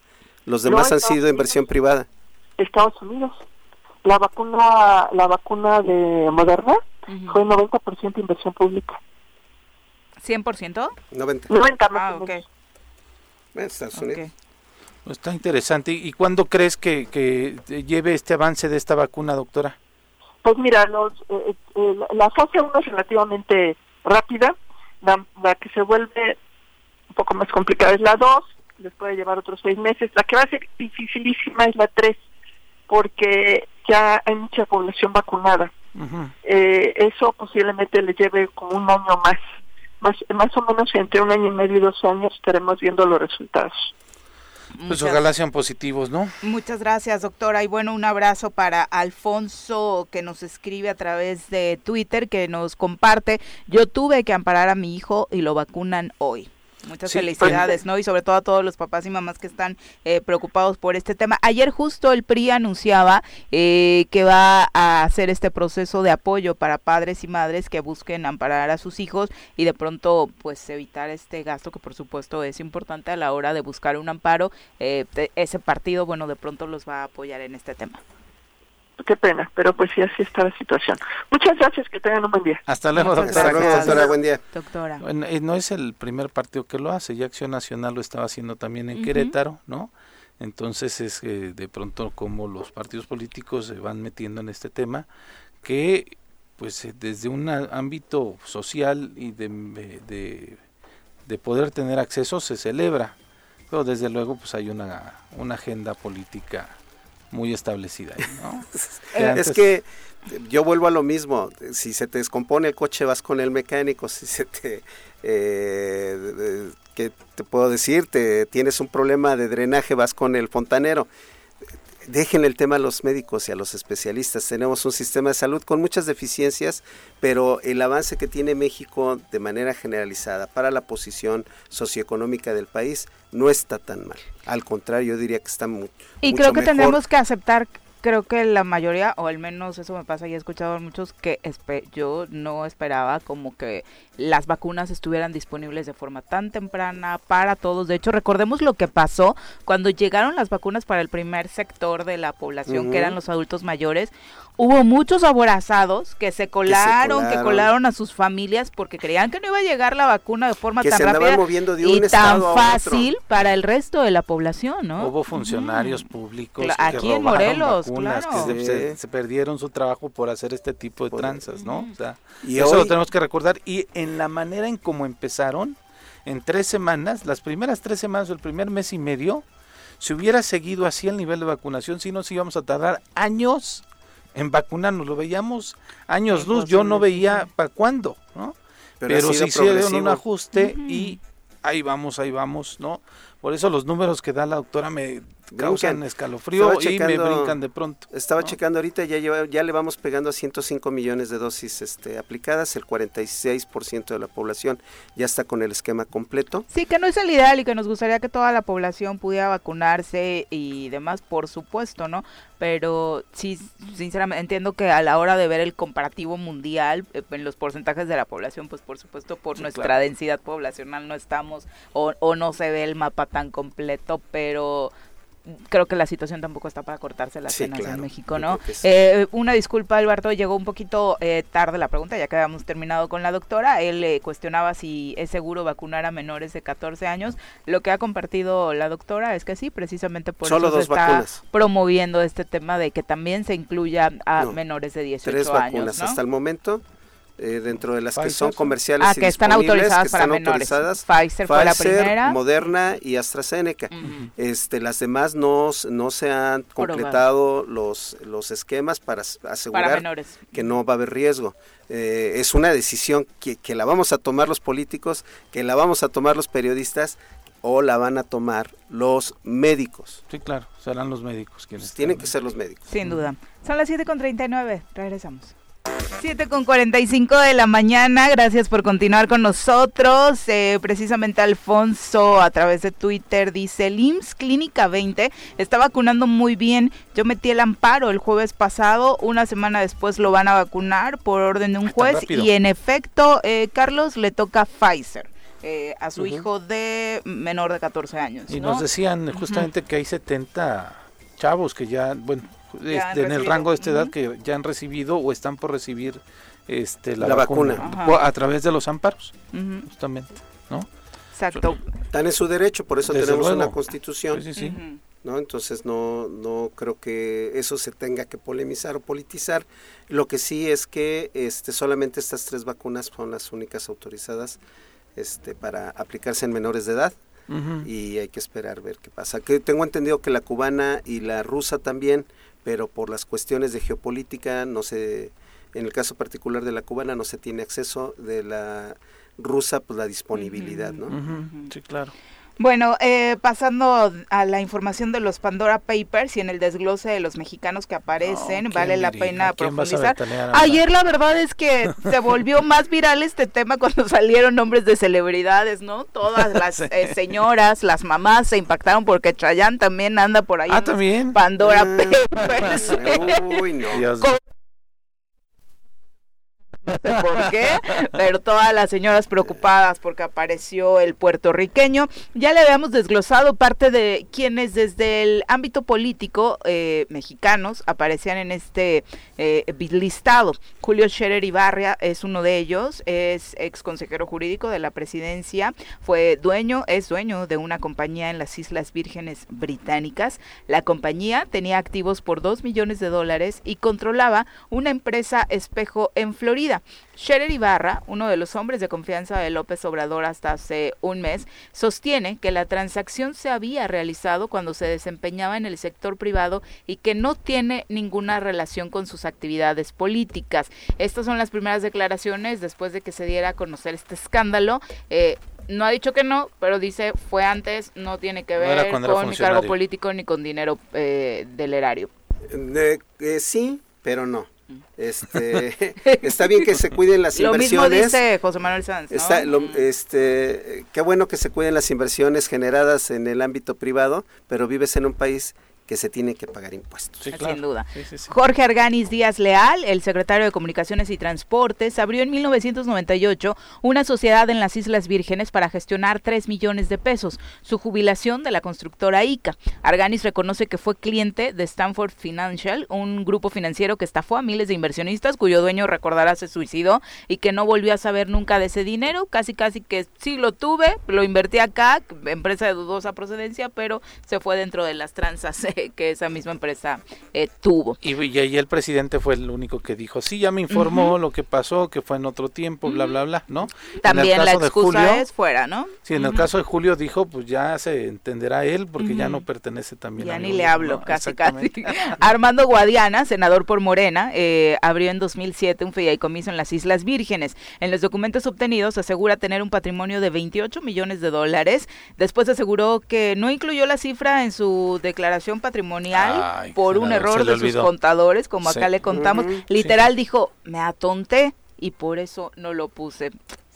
Los demás han sido inversión privada. Estados Unidos. La vacuna la vacuna de Moderna fue 90% inversión pública. ¿100%? 90. 90 ah, ok. Estados Unidos. Está interesante. ¿Y cuándo crees que, que lleve este avance de esta vacuna, doctora? Pues mira, los, eh, eh, la fase 1 es relativamente rápida. La, que se vuelve un poco más complicada es la 2, les puede llevar otros seis meses. La que va a ser dificilísima es la 3, porque ya hay mucha población vacunada. eh, eso posiblemente le lleve como un año más. más. Más o menos entre un año y medio y dos años estaremos viendo los resultados. Pues ojalá sean positivos, ¿no? Muchas gracias, doctora. Y bueno, un abrazo para Alfonso que nos escribe a través de Twitter, que nos comparte. Yo tuve que amparar a mi hijo y lo vacunan hoy. Muchas felicidades, ¿no? Y sobre todo a todos los papás y mamás que están eh, preocupados por este tema. Ayer justo el PRI anunciaba eh, que va a hacer este proceso de apoyo para padres y madres que busquen amparar a sus hijos y de pronto pues evitar este gasto que por supuesto es importante a la hora de buscar un amparo. Eh, ese partido, bueno, de pronto los va a apoyar en este tema qué pena, pero pues sí, así está la situación. Muchas gracias, que tengan un buen día. Hasta luego, doctora. doctora, buen día. Doctora. Eh, no es el primer partido que lo hace, ya Acción Nacional lo estaba haciendo también en Querétaro, ¿no? Entonces es de pronto como los partidos políticos se van metiendo en este tema, que pues eh, desde un ámbito social y de, de, poder tener acceso se celebra, pero desde luego pues hay una, una agenda política muy establecida. ¿no? es que yo vuelvo a lo mismo, si se te descompone el coche vas con el mecánico, si se te... Eh, ¿Qué te puedo decir? Te, tienes un problema de drenaje, vas con el fontanero dejen el tema a los médicos y a los especialistas. Tenemos un sistema de salud con muchas deficiencias, pero el avance que tiene México de manera generalizada para la posición socioeconómica del país no está tan mal. Al contrario, yo diría que está muy Y creo que tenemos que aceptar creo que la mayoría, o al menos eso me pasa y he escuchado a muchos que yo no esperaba como que las vacunas estuvieran disponibles de forma tan temprana para todos. De hecho, recordemos lo que pasó cuando llegaron las vacunas para el primer sector de la población, que eran los adultos mayores. Hubo muchos aborazados que se colaron, que colaron, a sus familias porque creían que no iba a llegar la vacuna de forma tan rápida y tan fácil para el resto de la población, ¿no? Hubo funcionarios públicos aquí en Morelos, que se, perdieron su trabajo por hacer este tipo de tranzas, ¿no? O sea, y eso lo tenemos que recordar. Y en en la manera en cómo empezaron, en tres semanas, las primeras tres semanas o el primer mes y medio, si hubiera seguido así el nivel de vacunación, si nos íbamos a tardar años en vacunarnos, lo veíamos años luz, yo no veía para cuándo, ¿no? Pero, se hicieron un ajuste y ahí vamos, ahí vamos, ¿no? Por eso los números que da la doctora me causan escalofrío y me brincan de pronto. Estaba checando ahorita, ya, ya le vamos pegando a 105 millones de dosis este, aplicadas, el 46% de la población ya está con el esquema completo. Sí, que no es el ideal y que nos gustaría que toda la población pudiera vacunarse y demás, por supuesto, ¿no? Pero sí, sinceramente entiendo que a la hora de ver el comparativo mundial eh, en los porcentajes de la población, pues por supuesto por nuestra densidad poblacional no estamos o, o no se ve el mapa tan completo, pero creo que la situación tampoco está para cortarse las penas en México, ¿no? Eh, una disculpa, Alberto, llegó un poquito eh, tarde la pregunta, ya que habíamos terminado con la doctora. Él le cuestionaba si es seguro vacunar a menores de 14 años. Lo que ha compartido la doctora es que sí, precisamente por eso se está promoviendo este tema de que también se incluya a menores de 18 tres años. Vacunas hasta el momento eh, dentro de las que son comerciales ah, que están autorizadas para menores. Pfizer, fue la primera. Moderna y AstraZeneca. este, las demás no, no se han completado los, los esquemas para asegurar que no va a haber riesgo. Eh, es una decisión que, que la vamos a tomar los políticos, que la vamos a tomar los periodistas, o la van a tomar los médicos. Sí, claro, serán los médicos quienes. Tienen que ser los médicos. Sin duda. Son las 7.39, regresamos. 7 con 45 de la mañana, gracias por continuar con nosotros. Eh, precisamente Alfonso a través de Twitter dice, LIMS Clínica 20 está vacunando muy bien. Yo metí el amparo el jueves pasado, una semana después lo van a vacunar por orden de un juez y en efecto, eh, Carlos le toca Pfizer. Eh, a su hijo de menor de 14 años. Y nos decían justamente que hay 70 chavos que ya, bueno, este, en el rango de esta edad que ya han recibido o están por recibir este, la, vacuna, a través de los amparos, justamente, ¿no? Exacto. Están en su derecho, por eso tenemos una constitución. ¿no? Entonces no, no creo que eso se tenga que polemizar o politizar. Lo que sí es que este, solamente estas tres vacunas son las únicas autorizadas este, para aplicarse en menores de edad. Y hay que esperar ver qué pasa. Que tengo entendido que la cubana y la rusa también pero por las cuestiones de geopolítica no se, en el caso particular de la cubana no se tiene acceso, de la rusa pues la disponibilidad, ¿no? Sí, claro. Bueno, eh, pasando a la información de los Pandora Papers y en el desglose de los mexicanos que aparecen, vale la pena profundizar. Ayer la verdad es que se volvió más viral este tema cuando salieron nombres de celebridades, ¿no? Todas las eh, señoras, las mamás se impactaron porque Chayanne también anda por ahí. Ah, también. Pandora ah, Papers. Uy, no. Por qué, pero todas las señoras preocupadas porque apareció el puertorriqueño. Ya le habíamos desglosado parte de quienes desde el ámbito político eh, mexicanos aparecían en este eh, listado. Julio Scherer Ibarria es uno de ellos, es ex consejero jurídico de la presidencia, fue dueño, es dueño de una compañía en las Islas Vírgenes Británicas. La compañía tenía activos por dos millones de dólares y controlaba una empresa espejo en Florida. Scherer Ibarra, uno de los hombres de confianza de López Obrador hasta hace un mes, sostiene que la transacción se había realizado cuando se desempeñaba en el sector privado y que no tiene ninguna relación con sus actividades políticas. Estas son las primeras declaraciones después de que se diera a conocer este escándalo. Eh, no ha dicho que no, pero dice fue antes, no tiene que ver con mi cargo político ni con dinero eh, del erario. Eh, sí, pero no. Este, está bien que se cuiden las inversiones. Lo mismo dice José Manuel Sanz. este, qué bueno que se cuiden las inversiones generadas en el ámbito privado, pero vives en un país que se tiene que pagar impuestos. Sin duda. Jorge Arganis Díaz Leal, el secretario de Comunicaciones y Transportes, abrió en 1998 una sociedad en las Islas Vírgenes para gestionar 3 millones de pesos, su jubilación de la constructora ICA. Arganis reconoce que fue cliente de Stanford Financial, un grupo financiero que estafó a miles de inversionistas, cuyo dueño recordará se suicidó y que no volvió a saber nunca de ese dinero, casi casi que sí lo tuve, lo invertí acá, empresa de dudosa procedencia, pero se fue dentro de las tranzas que, esa misma empresa eh, tuvo. Y, ahí el presidente fue el único que dijo, sí, ya me informó lo que pasó, que fue en otro tiempo, bla, bla, bla, ¿no? También la excusa es fuera, ¿no? Sí, en el caso de Julio dijo, pues ya se entenderá él, porque ya no pertenece también ya ni le hablo, casi, casi. Armando Guadiana, senador por Morena, eh, abrió en 2007 un fideicomiso en las Islas Vírgenes. En los documentos obtenidos asegura tener un patrimonio de 28 millones de dólares. Después aseguró que no incluyó la cifra en su declaración patrimonial por un error de sus contadores, como acá le contamos. Literal dijo, me atonté y por eso no lo puse.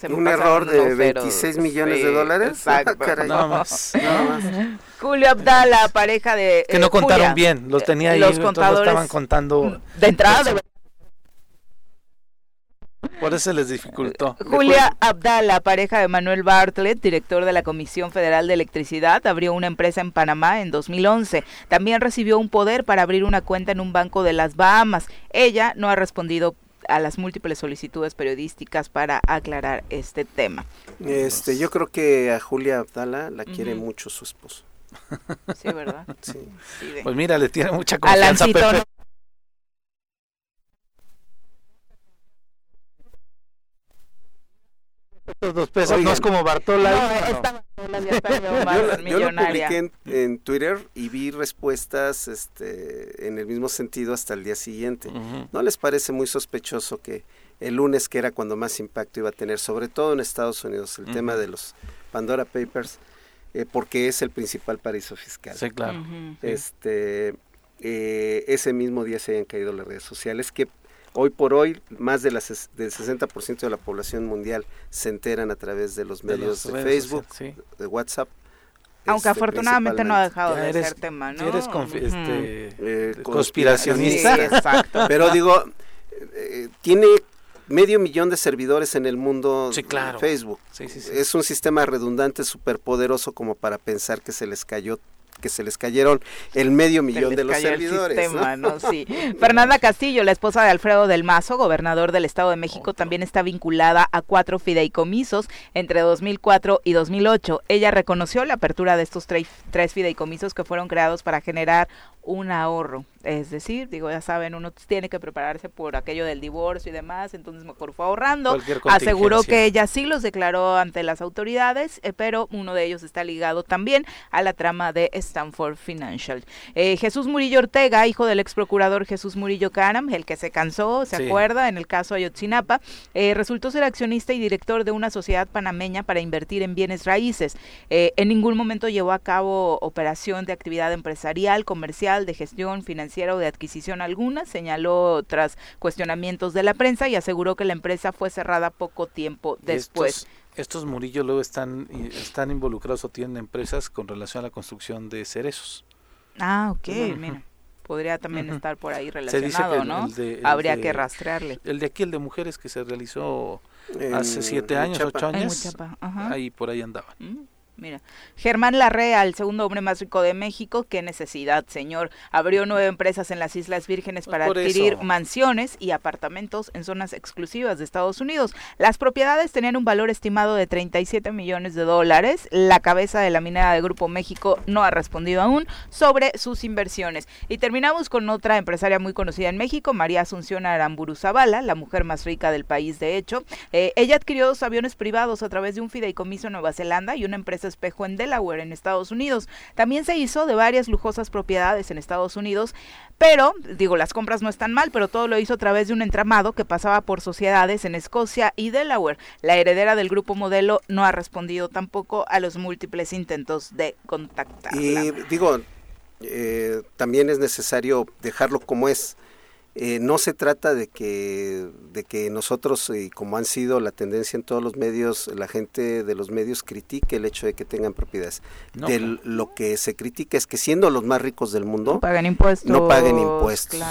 un error de 26 millones de dólares. Exacto. nada más, Julio Abdala, pareja de. Que no eh, contaron bien, los tenía ahí, los contadores estaban contando. De entrada, de por eso les dificultó. Julia Abdala, pareja de Manuel Bartlett, director de la Comisión Federal de Electricidad, abrió una empresa en Panamá en 2011. También recibió un poder para abrir una cuenta en un banco de las Bahamas. Ella no ha respondido a las múltiples solicitudes periodísticas para aclarar este tema. Este, yo creo que a Julia Abdala la quiere mucho su esposo. Sí, ¿verdad? Sí. Pues mira, le tiene mucha confianza. A Estos dos pesos no es como Bartola. yo, lo publiqué en, Twitter y vi respuestas este, en el mismo sentido hasta el día siguiente. ¿No les parece muy sospechoso que el lunes, que era cuando más impacto iba a tener, sobre todo en Estados Unidos, el tema de los Pandora Papers, eh, porque es el principal paraíso fiscal? Sí, claro. este, eh, ese mismo día se hayan caído las redes sociales, que Hoy por hoy, más de del 60% de la población mundial se enteran a través de los medios de, Facebook, de WhatsApp. Aunque este, afortunadamente no ha dejado de ser tema, ¿no? Eres este, eh, conspiracionista. exacto. Pero digo, eh, tiene medio millón de servidores en el mundo sí, claro. Facebook. es un sistema redundante súper poderoso como para pensar que se les cayó que se les cayeron el medio millón de los servidores. Fernanda Castillo, la esposa de Alfredo del Mazo, gobernador del Estado de México, también está vinculada a cuatro fideicomisos entre 2004 y 2008. Ella reconoció la apertura de estos tres, tres fideicomisos que fueron creados para generar un ahorro. Es decir, digo, ya saben, uno tiene que prepararse por aquello del divorcio y demás, entonces mejor fue ahorrando. Aseguró que ella sí los declaró ante las autoridades, eh, pero uno de ellos está ligado también a la trama de Stanford Financial. Eh, Jesús Murillo Ortega, hijo del ex procurador Jesús Murillo Caram, el que se cansó, se acuerda, en el caso Ayotzinapa, eh, resultó ser accionista y director de una sociedad panameña para invertir en bienes raíces. en ningún momento llevó a cabo operación de actividad empresarial, comercial, de gestión financiera o de adquisición alguna, señaló tras cuestionamientos de la prensa y aseguró que la empresa fue cerrada poco tiempo después. Estos, Murillo luego están, están involucrados o tienen empresas con relación a la construcción de cerezos. Ah, ok, mira. podría también estar por ahí relacionado, ¿no? Habría que rastrearle. El de aquí, el de mujeres que se realizó hace siete años, ocho años, ahí por ahí andaban. Mira, Germán Larrea, el segundo hombre más rico de México, qué necesidad, señor. Abrió nueve empresas en las Islas Vírgenes para adquirir mansiones y apartamentos en zonas exclusivas de Estados Unidos. Las propiedades tenían un valor estimado de 37 millones de dólares. La cabeza de la minera de Grupo México no ha respondido aún sobre sus inversiones. Y terminamos con otra empresaria muy conocida en México, María Asunción Aramburu Zavala, la mujer más rica del país, de hecho. Eh, ella adquirió dos aviones privados a través de un fideicomiso en Nueva Zelanda y una empresa espejo en Delaware, en Estados Unidos. También se hizo de varias lujosas propiedades en Estados Unidos, pero, digo, las compras no están mal, pero todo lo hizo a través de un entramado que pasaba por sociedades en Escocia y Delaware. La heredera del grupo modelo no ha respondido tampoco a los múltiples intentos de contactarla. Y digo, eh, también es necesario dejarlo como es. Eh, no se trata de que, de que nosotros, y como han sido la tendencia en todos los medios, la gente de los medios critique el hecho de que tengan propiedades. de lo que se critica es que siendo los más ricos del mundo, no paguen impuestos. No paguen impuestos.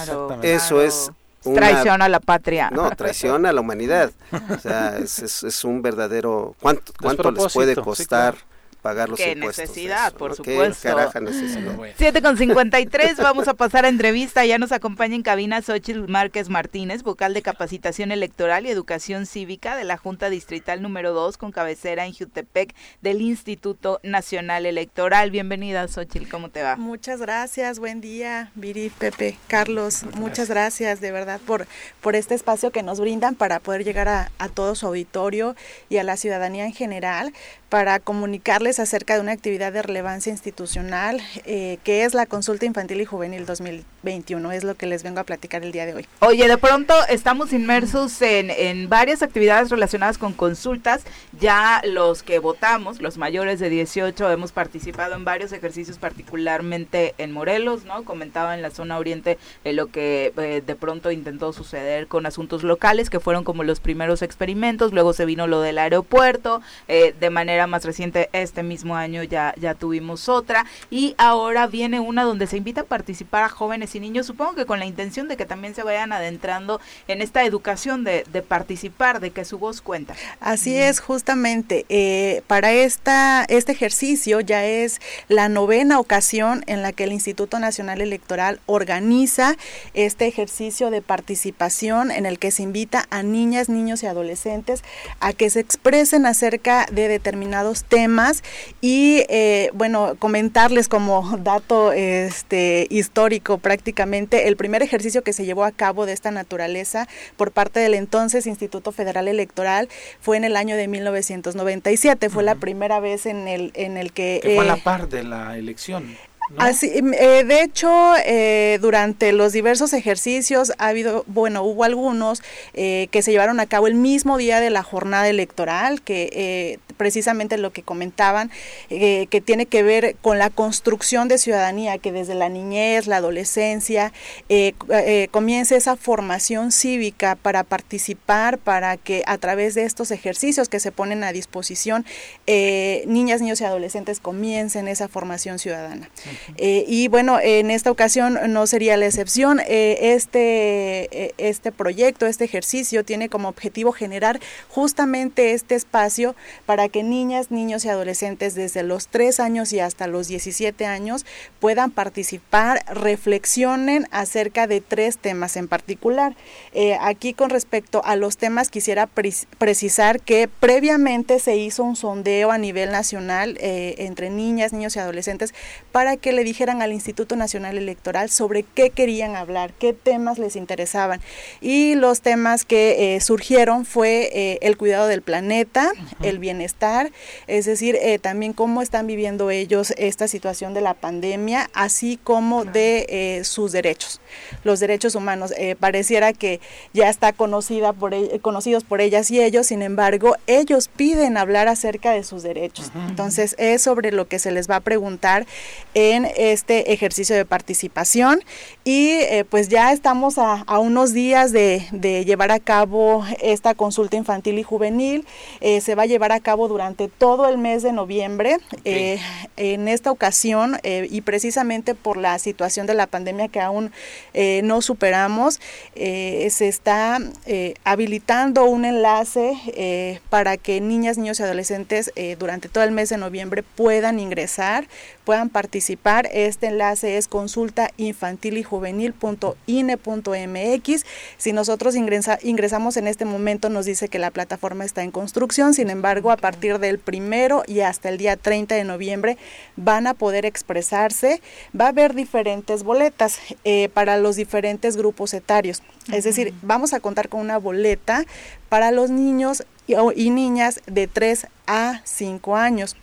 Eso es traición a la patria. No, traición a la humanidad. O sea, es, es, un verdadero... ¿Cuánto, cuánto les puede costar? Pagar los Qué necesidad, por supuesto. Caraja necesidad. 7 con 53, vamos a pasar a entrevista. Ya nos acompaña en cabina Xochitl Márquez Martínez, vocal de capacitación electoral y educación cívica de la Junta Distrital número 2 con cabecera en Jutepec del Instituto Nacional Electoral. Bienvenida, Xochitl, ¿cómo te va? Muchas gracias, buen día, Viri, Pepe, Carlos. Muchas gracias de verdad por, por este espacio que nos brindan para poder llegar a, a todo su auditorio y a la ciudadanía en general para comunicarles acerca de una actividad de relevancia institucional eh, que es la consulta infantil y juvenil 2021. Es lo que les vengo a platicar el día de hoy. Oye, de pronto estamos inmersos en, en varias actividades relacionadas con consultas. Ya los que votamos, los mayores de 18, hemos participado en varios ejercicios, particularmente en Morelos, ¿no? Comentaba en la zona oriente lo que eh, de pronto intentó suceder con asuntos locales, que fueron como los primeros experimentos. Luego se vino lo del aeropuerto, eh, de manera más reciente este mismo año ya, ya tuvimos otra. Y ahora viene una donde se invita a participar a jóvenes y niños, supongo que con la intención de que también se vayan adentrando en esta educación de, de participar, de que su voz cuenta. Así es, justamente, eh, para esta, este ejercicio ya es la novena ocasión en la que el Instituto Nacional Electoral organiza este ejercicio de participación en el que se invita a niñas, niños y adolescentes a que se expresen acerca de determinados temas y eh, bueno, comentarles como dato este, histórico prácticamente el primer ejercicio que se llevó a cabo de esta naturaleza por parte del entonces Instituto Federal Electoral fue en el año de 1997, fue la primera vez en el, en el que... Que fue a la eh, par de la elección. Así, em, eh, de hecho, eh, durante los diversos ejercicios ha habido, bueno, hubo algunos eh, que se llevaron a cabo el mismo día de la jornada electoral, que precisamente lo que comentaban, que tiene que ver con la construcción de ciudadanía, que desde la niñez, la adolescencia, comience esa formación cívica para participar, para que a través de estos ejercicios que se ponen a disposición, niñas, niños y adolescentes comiencen esa formación ciudadana. Eh, y bueno, en esta ocasión no sería la excepción. Eh, este, eh, este proyecto, este ejercicio tiene como objetivo generar justamente este espacio para que niñas, niños y adolescentes desde los 3 años y hasta los 17 años puedan participar, reflexionen acerca de tres temas en particular. aquí con respecto a los temas quisiera precisar que previamente se hizo un sondeo a nivel nacional entre niñas, niños y adolescentes para que le dijeran al Instituto Nacional Electoral sobre qué querían hablar, qué temas les interesaban. Y los temas que eh, surgieron fue eh, el cuidado del planeta, el bienestar, es decir, eh, también cómo están viviendo ellos esta situación de la pandemia, así como de sus derechos, los derechos humanos. pareciera que ya está conocida por e, conocidos por ellas y ellos, sin embargo, ellos piden hablar acerca de sus derechos. Entonces, es sobre lo que se les va a preguntar en este ejercicio de participación y eh, pues ya estamos a, unos días de, llevar a cabo esta consulta infantil y juvenil. Eh, se va a llevar a cabo cabo durante todo el mes de noviembre. Eh, en esta ocasión, eh, y precisamente por la situación de la pandemia que aún eh, no superamos, se está habilitando un enlace para que niñas, niños y adolescentes durante todo el mes de noviembre puedan ingresar, puedan participar. Este enlace es consulta infantil y juvenil.ine.mx. Si nosotros ingresamos en este momento, nos dice que la plataforma está en construcción, sin embargo, a partir del primero y hasta el día 30 de noviembre van a poder expresarse. Va a haber diferentes boletas eh, para los diferentes grupos etarios. Es decir, vamos a contar con una boleta para los niños y niñas de 3 a 5 años.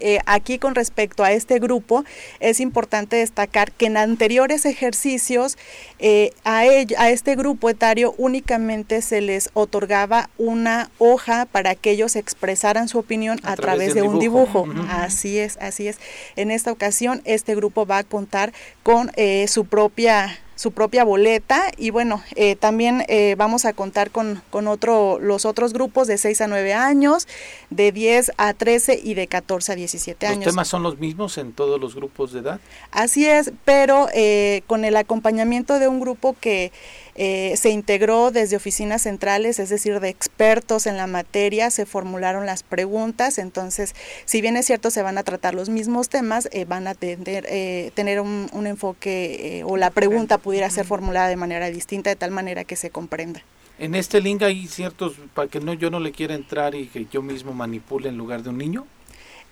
Eh, aquí con respecto a este grupo es importante destacar que en anteriores ejercicios eh, a, a este grupo etario únicamente se les otorgaba una hoja para que ellos expresaran su opinión a, través, de un dibujo. Así es, así es. En esta ocasión este grupo va a contar con eh, su propia su propia boleta y bueno, eh, también eh, vamos a contar con, con otro, los otros grupos de 6 a 9 años, de 10 a 13 y de 14 a 17 años. ¿Los temas son los mismos en todos los grupos de edad? Así es, pero eh, con el acompañamiento de un grupo que eh, se integró desde oficinas centrales, es decir, de expertos en la materia, se formularon las preguntas, entonces, si bien es cierto, se van a tratar los mismos temas, eh, van a tener, eh, tener un, un enfoque o la pregunta pudiera ser formulada de manera distinta, de tal manera que se comprenda. En este link hay ciertos, para que no yo no le quiera entrar y que yo mismo manipule en lugar de un niño.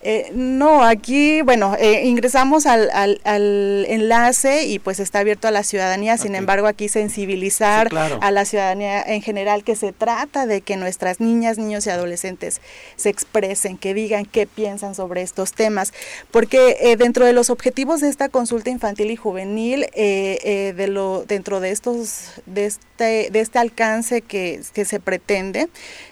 Eh, no, aquí, bueno, eh, ingresamos al, al, enlace y pues está abierto a la ciudadanía, sin embargo aquí sensibilizar a la ciudadanía en general que se trata de que nuestras niñas, niños y adolescentes se expresen, que digan qué piensan sobre estos temas, porque eh, dentro de los objetivos de esta consulta infantil y juvenil, de lo, dentro de estos, de este, de este alcance que, que se pretende,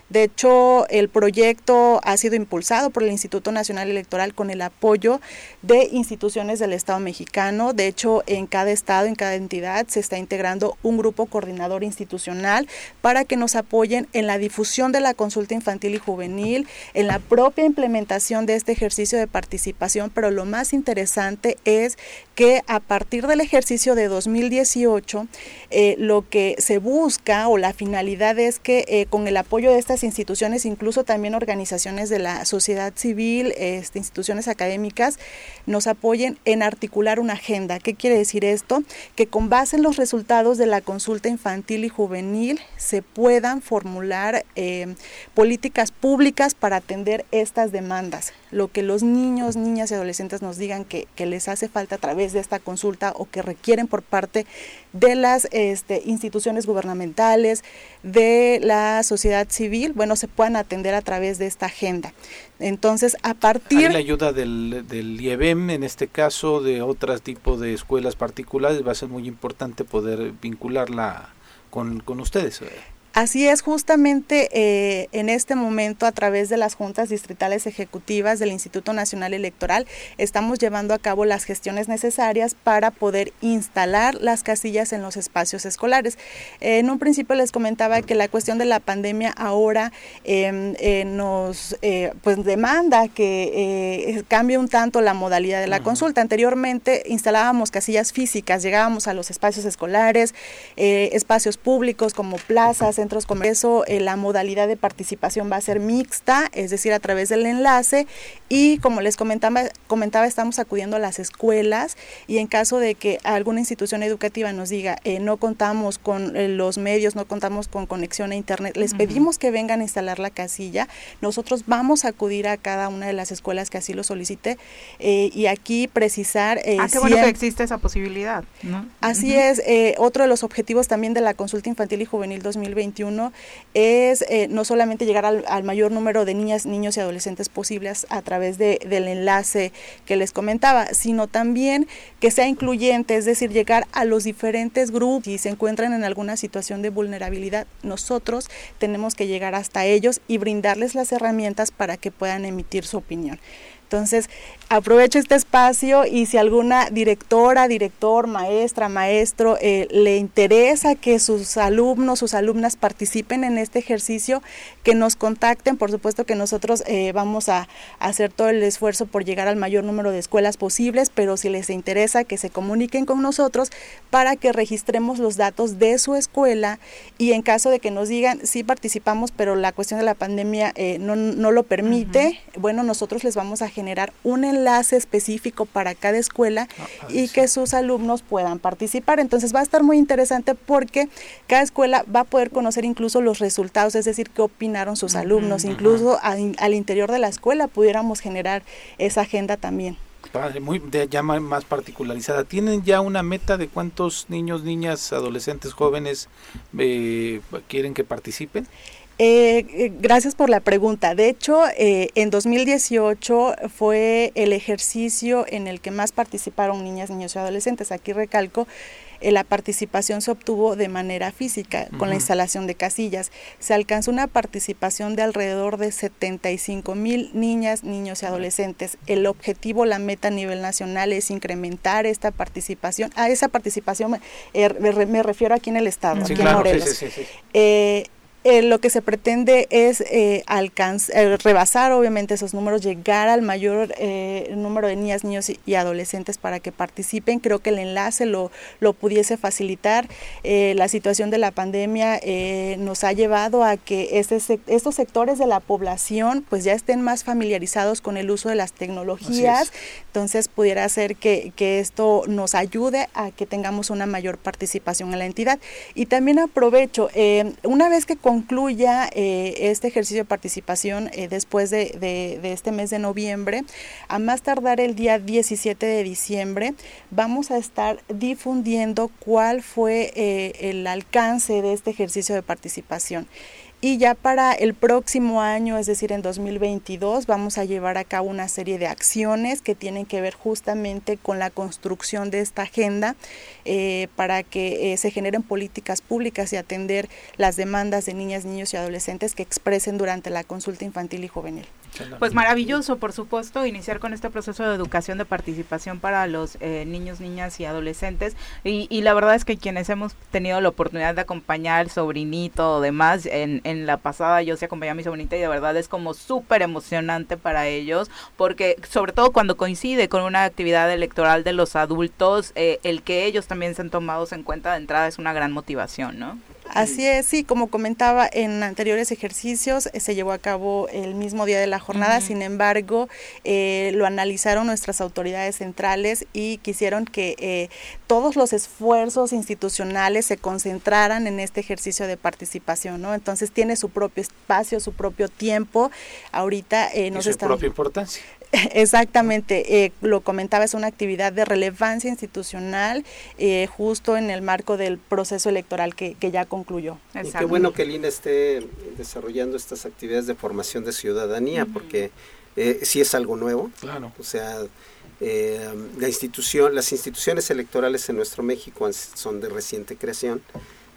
de hecho, el proyecto ha sido impulsado por el Instituto Nacional Electoral con el apoyo de instituciones del Estado mexicano. De hecho, en cada estado, en cada entidad, se está integrando un grupo coordinador institucional para que nos apoyen en la difusión de la consulta infantil y juvenil, en la propia implementación de este ejercicio de participación, pero lo más interesante es que a partir del ejercicio de 2018, eh, lo que se busca o la finalidad es que eh, con el apoyo de estas instituciones, incluso también organizaciones de la sociedad civil, este, instituciones académicas, nos apoyen en articular una agenda. ¿Qué quiere decir esto? Que con base en los resultados de la consulta infantil y juvenil se puedan formular eh, políticas públicas para atender estas demandas lo que los niños, niñas y adolescentes nos digan que, les hace falta a través de esta consulta o que requieren por parte de las este, instituciones gubernamentales, de la sociedad civil, bueno, se puedan atender a través de esta agenda. Entonces, a partir... Hay la ayuda del, del IEBEM, en este caso, de otros tipos de escuelas particulares, va a ser muy importante poder vincularla con ustedes. Así es, justamente eh, en este momento a través de las juntas distritales ejecutivas del Instituto Nacional Electoral estamos llevando a cabo las gestiones necesarias para poder instalar las casillas en los espacios escolares. en un principio les comentaba que la cuestión de la pandemia ahora em, eh, nos eh, pues demanda que cambie un tanto la modalidad de la consulta. Anteriormente instalábamos casillas físicas, llegábamos a los espacios escolares, espacios públicos como plazas, centros comerciales, eh, la modalidad de participación va a ser mixta, es decir, a través del enlace. Y como les comentaba, comentaba estamos acudiendo a las escuelas y en caso de que alguna institución educativa nos diga eh, no contamos con eh, los medios, no contamos con conexión a internet, les pedimos que vengan a instalar la casilla, nosotros vamos a acudir a cada una de las escuelas que así lo solicite y aquí precisar... ah, qué bueno que existe esa posibilidad. Así es, otro de los objetivos también de la consulta infantil y juvenil 2020 es eh, no solamente llegar al, mayor número de niñas, niños y adolescentes posibles a través de, del enlace que les comentaba, sino también que sea incluyente, es decir, llegar a los diferentes grupos y se encuentran en alguna situación de vulnerabilidad, nosotros tenemos que llegar hasta ellos y brindarles las herramientas para que puedan emitir su opinión. Entonces, aprovecho este espacio y si alguna directora, director, maestra, maestro eh, le interesa que sus alumnos, sus alumnas participen en este ejercicio, que nos contacten. Por supuesto que nosotros eh, vamos a, hacer todo el esfuerzo por llegar al mayor número de escuelas posibles, pero si les interesa que se comuniquen con nosotros para que registremos los datos de su escuela y en caso de que nos digan, sí participamos, pero la cuestión de la pandemia eh, no, no, lo permite, bueno, nosotros les vamos a generar un enlace específico para cada escuela ah, y que sus alumnos puedan participar. Entonces va a estar muy interesante porque cada escuela va a poder conocer incluso los resultados, es decir, qué opinaron sus alumnos, incluso al interior de la escuela pudiéramos generar esa agenda también. muy de ya más particularizada. ¿Tienen ya una meta de cuántos niños, niñas, adolescentes, jóvenes eh, quieren que participen? Eh, eh, gracias por la pregunta. De hecho, eh, en 2018 fue el ejercicio en el que más participaron niñas, niños y adolescentes. Aquí recalco, la participación se obtuvo de manera física con la instalación de casillas. Se alcanzó una participación de alrededor de 75 mil niñas, niños y adolescentes. El objetivo, la meta a nivel nacional es incrementar esta participación. A esa participación me, refiero aquí en el Estado, aquí en Morelos. Eh, lo que se pretende es eh, alcanzar, eh, rebasar obviamente esos números, llegar al mayor número de niñas, niños y, adolescentes para que participen. Creo que el enlace lo, lo pudiese facilitar. la situación de la pandemia nos ha llevado a que este, estos sectores de la población pues ya estén más familiarizados con el uso de las tecnologías. Entonces pudiera ser que, que esto nos ayude a que tengamos una mayor participación en la entidad. Y también aprovecho, una vez que con concluya eh, este ejercicio de participación eh, después de, este mes de noviembre, a más tardar el día 17 de diciembre, vamos a estar difundiendo cuál fue eh, el alcance de este ejercicio de participación. Y ya para el próximo año, es decir, en 2022, vamos a llevar a cabo una serie de acciones que tienen que ver justamente con la construcción de esta agenda eh, para que eh, se generen políticas públicas y atender las demandas de niñas, niños y adolescentes que expresen durante la consulta infantil y juvenil. Pues maravilloso, por supuesto, iniciar con este proceso de educación de participación para los eh, niños, niñas y adolescentes. Y, la verdad es que quienes hemos tenido la oportunidad de acompañar al sobrinito o demás, en, en la pasada yo sí acompañé a mi sobrinita y de verdad es como súper emocionante para ellos, porque sobre todo cuando coincide con una actividad electoral de los adultos, eh, el que ellos también sean tomados en cuenta de entrada es una gran motivación, ¿no? Así es, sí, como comentaba en anteriores ejercicios, eh, se llevó a cabo el mismo día de la jornada, sin embargo, eh, lo analizaron nuestras autoridades centrales y quisieron que eh, todos los esfuerzos institucionales se concentraran en este ejercicio de participación, ¿no? Entonces tiene su propio espacio, su propio tiempo. Ahorita nos y su propia importancia. Exactamente, eh, lo comentaba, es una actividad de relevancia institucional eh, justo en el marco del proceso electoral que, ya concluyó. Y qué bueno que el INE esté desarrollando estas actividades de formación de ciudadanía, porque eh, sí es algo nuevo. Claro. O sea, la institución, las instituciones electorales en nuestro México son de reciente creación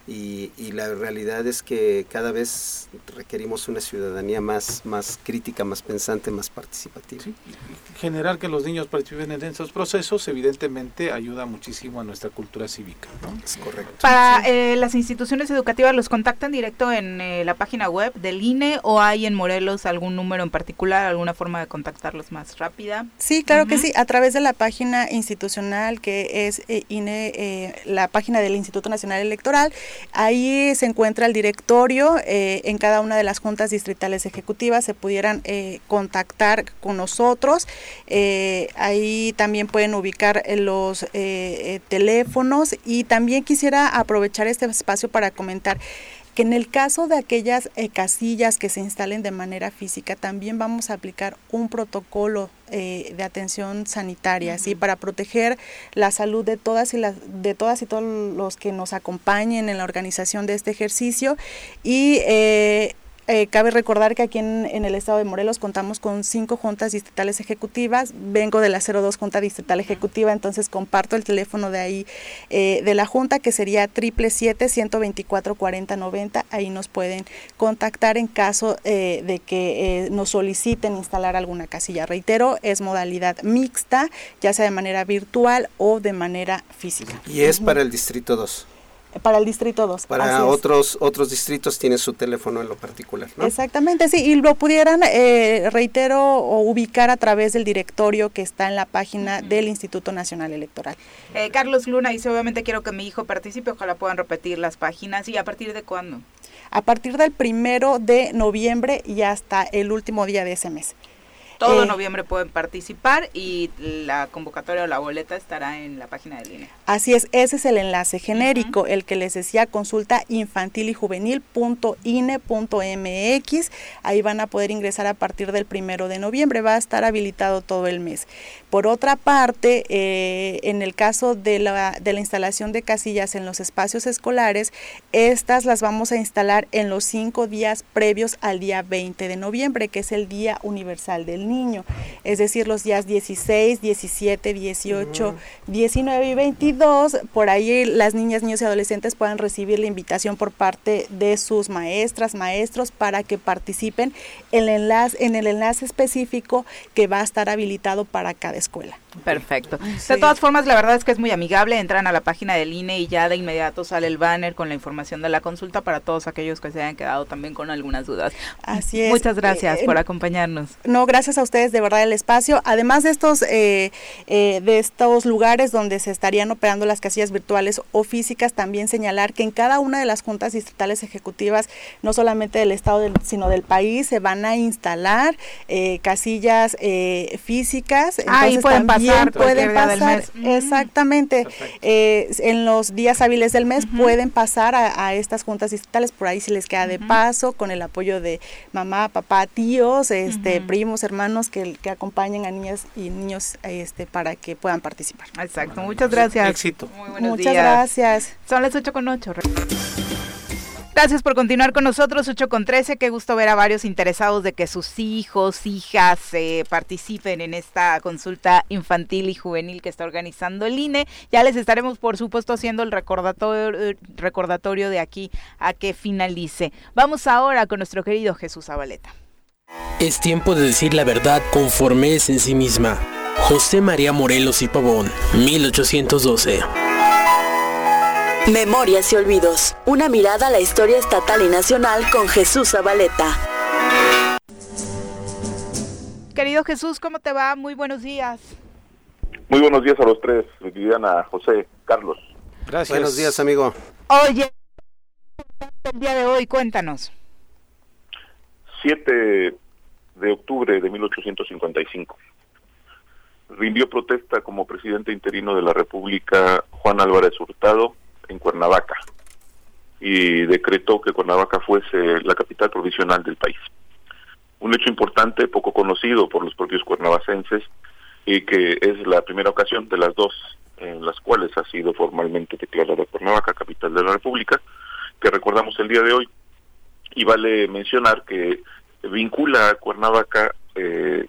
y, y, la realidad es que cada vez requerimos una ciudadanía más, más crítica, más pensante, más participativa. Generar que los niños participen en esos procesos evidentemente ayuda muchísimo a nuestra cultura cívica. Es correcto. Para eh, las instituciones educativas, ¿los contactan directo en eh, la página web del INE o hay en Morelos algún número en particular, alguna forma de contactarlos más rápida? Sí, claro que sí, a través de la página institucional que es eh, INE, la página del Instituto Nacional Electoral. Ahí se encuentra el directorio, eh, en cada una de las juntas distritales ejecutivas se pudieran eh, contactar con nosotros. Eh, ahí también pueden ubicar los teléfonos y también quisiera aprovechar este espacio para comentar que en el caso de aquellas eh, casillas que se instalen de manera física, también vamos a aplicar un protocolo eh, de atención sanitaria, ¿sí? Para proteger la salud de todas y las, de todas y todos los que nos acompañen en la organización de este ejercicio y eh, eh, cabe recordar que aquí en, el estado de Morelos contamos con cinco juntas distritales ejecutivas. Vengo de la 02 Junta Distrital Ejecutiva, entonces comparto el teléfono de ahí eh, de la Junta, que sería triple siete 124 40 90. Ahí nos pueden contactar en caso eh, de que nos soliciten instalar alguna casilla. Reitero, es modalidad mixta, ya sea de manera virtual o de manera física. Y es para el Distrito 2 para el distrito 2. Para otros otros distritos tiene su teléfono en lo particular, ¿no? Exactamente, sí, y lo pudieran, eh, reitero, o ubicar a través del directorio que está en la página del Instituto Nacional Electoral. Eh, Carlos Luna dice, obviamente quiero que mi hijo participe, ojalá puedan repetir las páginas, ¿y a partir de cuándo? A partir del primero de noviembre y hasta el último día de ese mes. Todo eh, noviembre pueden participar y la convocatoria o la boleta estará en la página del INE. Así es, ese es el enlace genérico, el que les decía consulta infantil y juvenil.ine.mx. Ahí van a poder ingresar a partir del primero de noviembre, va a estar habilitado todo el mes. Por otra parte, eh, en el caso de la, de la instalación de casillas en los espacios escolares, estas las vamos a instalar en los cinco días previos al día 20 de noviembre, que es el Día Universal del niño, es decir, los días 16, 17, 18, 19 y 22, por ahí las niñas, niños y adolescentes puedan recibir la invitación por parte de sus maestras, maestros para que participen en el enlace, en el enlace específico que va a estar habilitado para cada escuela. Perfecto. De todas formas, la verdad es que es muy amigable. Entran a la página del INE y ya de inmediato sale el banner con la información de la consulta para todos aquellos que se hayan quedado también con algunas dudas. Así es. Muchas gracias eh, por acompañarnos. No, gracias a ustedes de verdad el espacio. Además de estos, eh, eh, de estos lugares donde se estarían operando las casillas virtuales o físicas, también señalar que en cada una de las juntas distritales ejecutivas, no solamente del Estado, sino del país, se van a instalar casillas físicas. Ah, Entonces, pueden pasar pueden pasar, exactamente, eh, en los días hábiles del mes pueden pasar a, estas juntas distritales, por ahí se les queda de paso, con el apoyo de mamá, papá, tíos, este, primos, hermanos que, que acompañen a niñas y niños este, para que puedan participar. Exacto, muchas gracias. Éxito. Muchas gracias. Son las 8 con 8. Gracias por continuar con nosotros, 8 con 13. Qué gusto ver a varios interesados de que sus hijos, hijas eh, participen en esta consulta infantil y juvenil que está organizando el INE. Ya les estaremos, por supuesto, haciendo el recordatorio, recordatorio de aquí a que finalice. Vamos ahora con nuestro querido Jesús Zabaleta. Es tiempo de decir la verdad conforme es en sí misma. José María Morelos y Pavón, 1812. Memorias y Olvidos. Una mirada a la historia estatal y nacional con Jesús Zabaleta. Querido Jesús, ¿cómo te va? Muy buenos días. Muy buenos días a los tres, Viviana, José, Carlos. Gracias. Buenos días, amigo. Oye, el día de hoy, cuéntanos. 7 de octubre de 1855. Rindió protesta como presidente interino de la República Juan Álvarez Hurtado en Cuernavaca y decretó que Cuernavaca fuese la capital provisional del país. Un hecho importante, poco conocido por los propios cuernavacenses, y que es la primera ocasión de las dos en las cuales ha sido formalmente declarada Cuernavaca capital de la República, que recordamos el día de hoy. Y vale mencionar que vincula a Cuernavaca eh,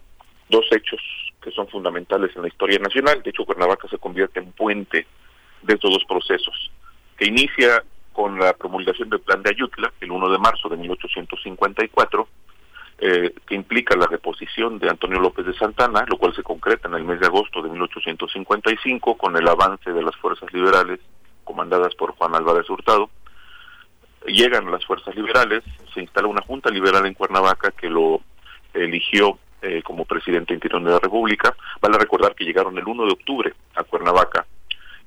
dos hechos que son fundamentales en la historia nacional. De hecho, Cuernavaca se convierte en puente de estos dos procesos que inicia con la promulgación del Plan de Ayutla, el 1 de marzo de 1854, eh, que implica la reposición de Antonio López de Santana, lo cual se concreta en el mes de agosto de 1855 con el avance de las fuerzas liberales comandadas por Juan Álvarez Hurtado. Llegan las fuerzas liberales, se instala una junta liberal en Cuernavaca que lo eligió eh, como presidente interino de la República. Vale recordar que llegaron el 1 de octubre a Cuernavaca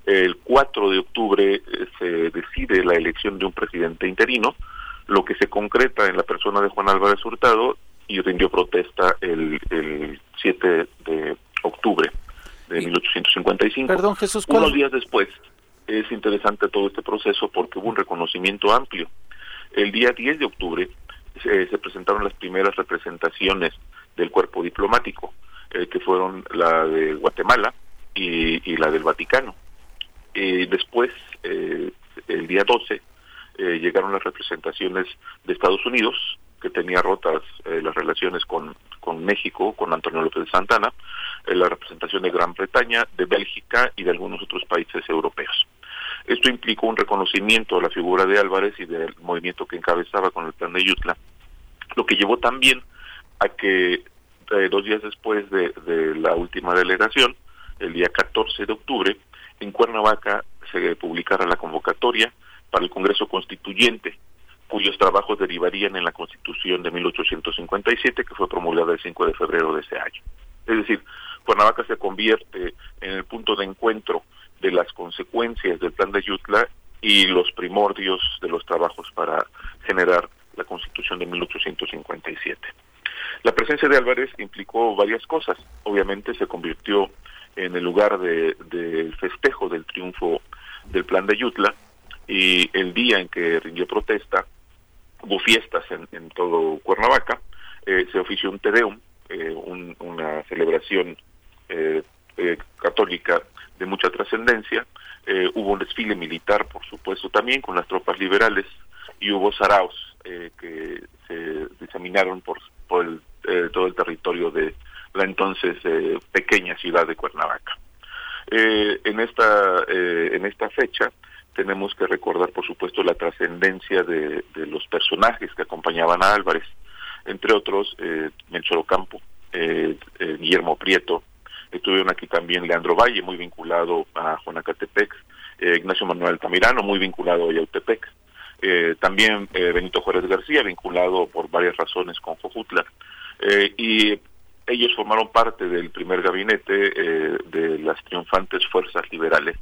el 4 de octubre eh, se decide la elección de un presidente interino, lo que se concreta en la persona de Juan Álvarez Hurtado y rindió protesta el, el 7 de octubre de 1855. Perdón, Jesús, Unos días después es interesante todo este proceso porque hubo un reconocimiento amplio. El día 10 de octubre se, presentaron las primeras representaciones del cuerpo diplomático, eh, que fueron la de Guatemala y la del Vaticano. Eh, después, eh, el día 12, eh, llegaron las representaciones de Estados Unidos, que tenía rotas eh, las relaciones con, con México, con Antonio López de Santana, la representación de Gran Bretaña, de Bélgica y de algunos otros países europeos. Esto implicó un reconocimiento a la figura de Álvarez y del movimiento que encabezaba con el plan de Yutla, lo que llevó también a que dos días después de, de la última delegación, el día 14 de octubre, en Cuernavaca se publicara la convocatoria para el Congreso Constituyente, cuyos trabajos derivarían en la Constitución de 1857, que fue promulgada el 5 de febrero de ese año. Es decir, Cuernavaca se convierte en el punto de encuentro de las consecuencias del plan de Yutla y los primordios de los trabajos para generar la Constitución de 1857. La presencia de Álvarez implicó varias cosas. Obviamente se convirtió en el lugar del de, festejo del triunfo del plan de Yutla y el día en que rindió protesta hubo fiestas en, en todo Cuernavaca, eh, se ofició un tedeum, eh, un, una celebración eh, eh, católica de mucha trascendencia, eh, hubo un desfile militar, por supuesto, también con las tropas liberales y hubo saraos eh, que se diseminaron por, por el, todo el territorio de la entonces eh, pequeña ciudad de Cuernavaca. Eh, en esta eh, en esta fecha tenemos que recordar, por supuesto, la trascendencia de, los personajes que acompañaban a Álvarez, entre otros eh, Melchor Ocampo, Guillermo Prieto, estuvieron aquí también Leandro Valle, muy vinculado a Juanacatepec, Ignacio Manuel Tamirano, muy vinculado a Yautepec, también Benito Juárez García, vinculado por varias razones con Jojutla, y ellos formaron parte del primer gabinete eh, de las triunfantes fuerzas liberales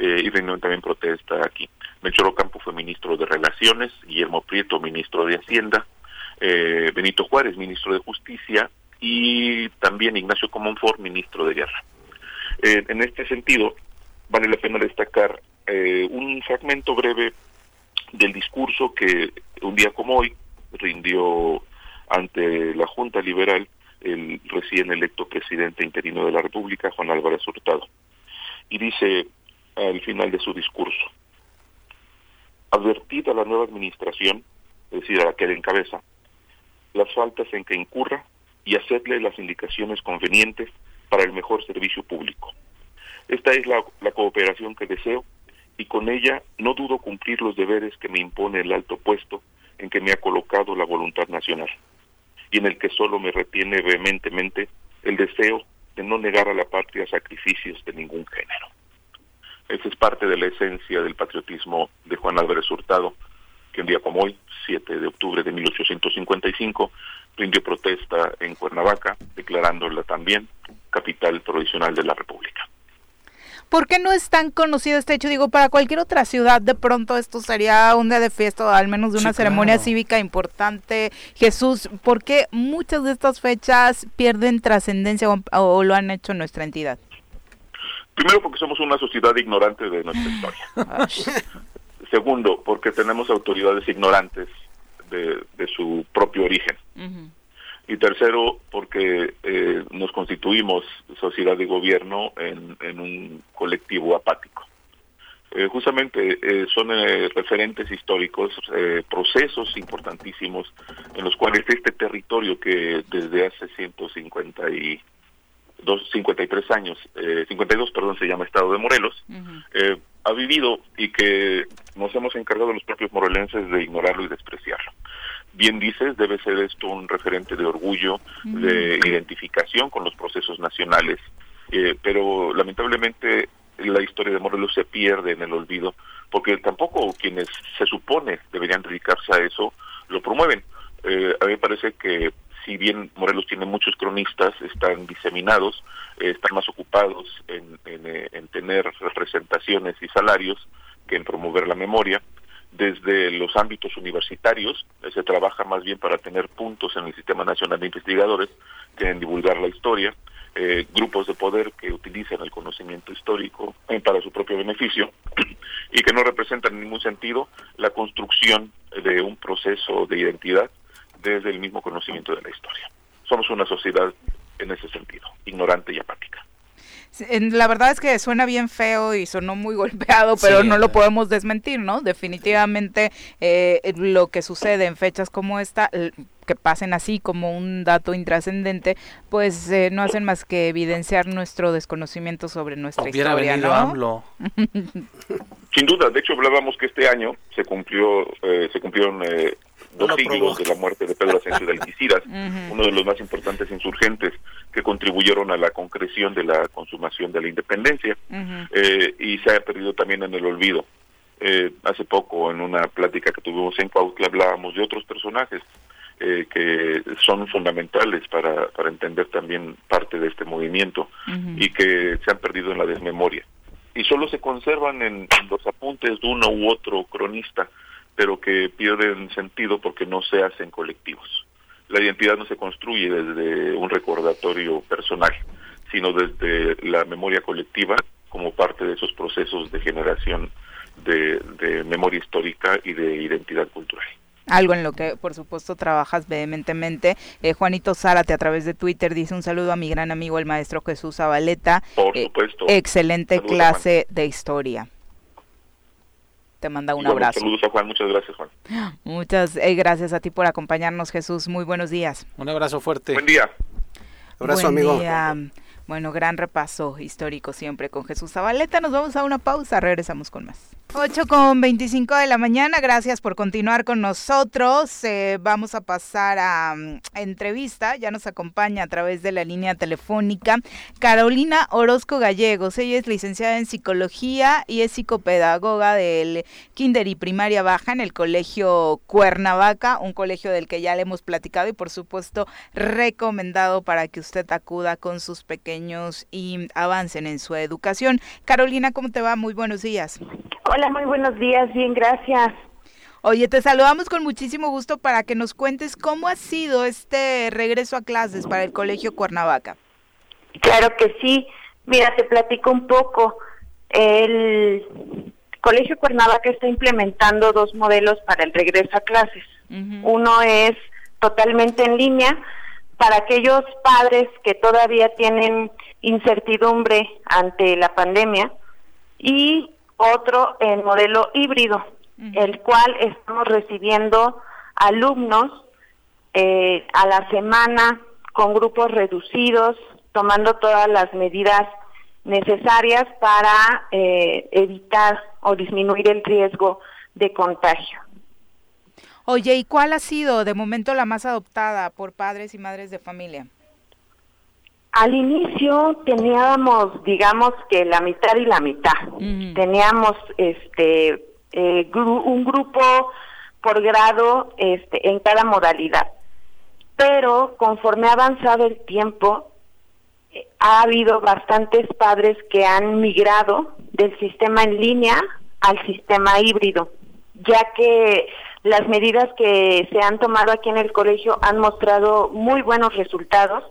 eh, y rindieron también protesta aquí. Melchor Ocampo fue ministro de Relaciones, Guillermo Prieto ministro de Hacienda, eh, Benito Juárez ministro de Justicia y también Ignacio Comonfort ministro de Guerra. Eh, en este sentido, vale la pena destacar un fragmento breve del discurso que un día como hoy rindió ante la Junta Liberal el recién electo presidente interino de la República, Juan Álvarez Hurtado. Y dice al final de su discurso, advertida la nueva administración, es decir, a la que él encabeza, las faltas en que incurra y hacerle las indicaciones convenientes para el mejor servicio público. Esta es la, la cooperación que deseo y con ella no dudo cumplir los deberes que me impone el alto puesto en que me ha colocado la voluntad nacional y en el que solo me retiene vehementemente el deseo de no negar a la patria sacrificios de ningún género. Esa es parte de la esencia del patriotismo de Juan Álvarez Hurtado, que un día como hoy, 7 de octubre de 1855, rindió protesta en Cuernavaca, declarándola también capital provisional de la República. ¿Por qué no es tan conocido este hecho? Digo, para cualquier otra ciudad de pronto esto sería un día de fiesta o al menos de una sí, ceremonia claro. cívica importante. Jesús, ¿por qué muchas de estas fechas pierden trascendencia o, o, lo han hecho en nuestra entidad? Primero porque somos una sociedad ignorante de nuestra historia. Segundo, porque tenemos autoridades ignorantes de, de su propio origen. Uh -huh y tercero porque eh, nos constituimos sociedad de gobierno en, en un colectivo apático. Eh, justamente eh, son referentes históricos, procesos importantísimos en los cuales este territorio que desde hace 150 y dos, 53 años, 52 perdón, se llama Estado de Morelos, uh -huh. Ha vivido y que nos hemos encargado los propios morelenses de ignorarlo y despreciarlo bien dices, debe ser esto un referente de orgullo, mm. de identificación con los procesos nacionales, eh, pero lamentablemente la historia de Morelos se pierde en el olvido, porque tampoco quienes se supone deberían dedicarse a eso lo promueven. Eh, a mí me parece que si bien Morelos tiene muchos cronistas, están diseminados, eh, están más ocupados eh, en tener representaciones y salarios que en promover la memoria. Desde los ámbitos universitarios, se trabaja más bien para tener puntos en el Sistema Nacional de Investigadores que en divulgar la historia, eh, grupos de poder que utilizan el conocimiento histórico eh, para su propio beneficio y que no representan en ningún sentido la construcción de un proceso de identidad desde el mismo conocimiento de la historia. Somos una sociedad en ese sentido, ignorante y apática. La verdad es que suena bien feo y sonó muy golpeado, pero sí, no lo podemos desmentir, ¿no? Definitivamente eh, lo que sucede en fechas como esta que pasen así como un dato intrascendente, pues eh, no hacen más que evidenciar nuestro desconocimiento sobre nuestra historia, ¿no? Sin duda, de hecho hablábamos que este año se cumplió, eh, se cumplieron dos siglos de la muerte de Pedro Asensio de Algeciras, uno de los más importantes insurgentes que contribuyeron a la concreción de la consumación de la independencia eh, y se ha perdido también en el olvido. Eh, hace poco en una plática que tuvimos en Cuautla hablábamos de otros personajes eh, que son fundamentales para, para entender también parte de este movimiento y que se han perdido en la desmemoria. Y solo se conservan en los apuntes de uno u otro cronista pero que pierden sentido porque no se hacen colectivos. La identidad no se construye desde un recordatorio personal, sino desde la memoria colectiva como parte de esos procesos de generación de, memoria histórica y de identidad cultural algo en lo que por supuesto trabajas vehementemente. Eh, Juanito Zárate a través de Twitter dice un saludo a mi gran amigo el maestro Jesús Zabaleta. Por eh, supuesto. excelente clase de historia te manda un abrazo. Saludos a Juan, muchas gracias Juan. Muchas eh, gracias a ti por acompañarnos Jesús, muy buenos días. Un abrazo fuerte. Buen día. Abrazo amigo. Bueno, gran repaso histórico siempre con Jesús Zabaleta. Nos vamos a una pausa, regresamos con más. 8 con 25 de la mañana, gracias por continuar con nosotros. Eh, vamos a pasar a, mm, entrevista, ya nos acompaña a través de la línea telefónica Carolina Orozco Gallegos. Ella es licenciada en psicología y es psicopedagoga del Kinder y Primaria Baja en el Colegio Cuernavaca, un colegio del que ya le hemos platicado y por supuesto recomendado para que usted acuda con sus pequeños y avancen en su educación. Carolina, ¿cómo te va? Muy buenos días. Muy buenos días, bien, gracias. Oye, te saludamos con muchísimo gusto para que nos cuentes cómo ha sido este regreso a clases para el Colegio Cuernavaca. Claro que sí. Mira, te platico un poco. El Colegio Cuernavaca está implementando dos modelos para el regreso a clases. Uno es totalmente en línea para aquellos padres que todavía tienen incertidumbre ante la pandemia y otro en modelo híbrido, el cual estamos recibiendo alumnos eh, a la semana con grupos reducidos, tomando todas las medidas necesarias para eh, evitar o disminuir el riesgo de contagio. Oye, ¿y cuál ha sido de momento la más adoptada por padres y madres de familia? Al inicio teníamos, digamos que la mitad y la mitad. Teníamos este eh, un grupo por grado este, en cada modalidad. Pero conforme ha avanzado el tiempo, eh, ha habido bastantes padres que han migrado del sistema en línea al sistema híbrido, ya que las medidas que se han tomado aquí en el colegio han mostrado muy buenos resultados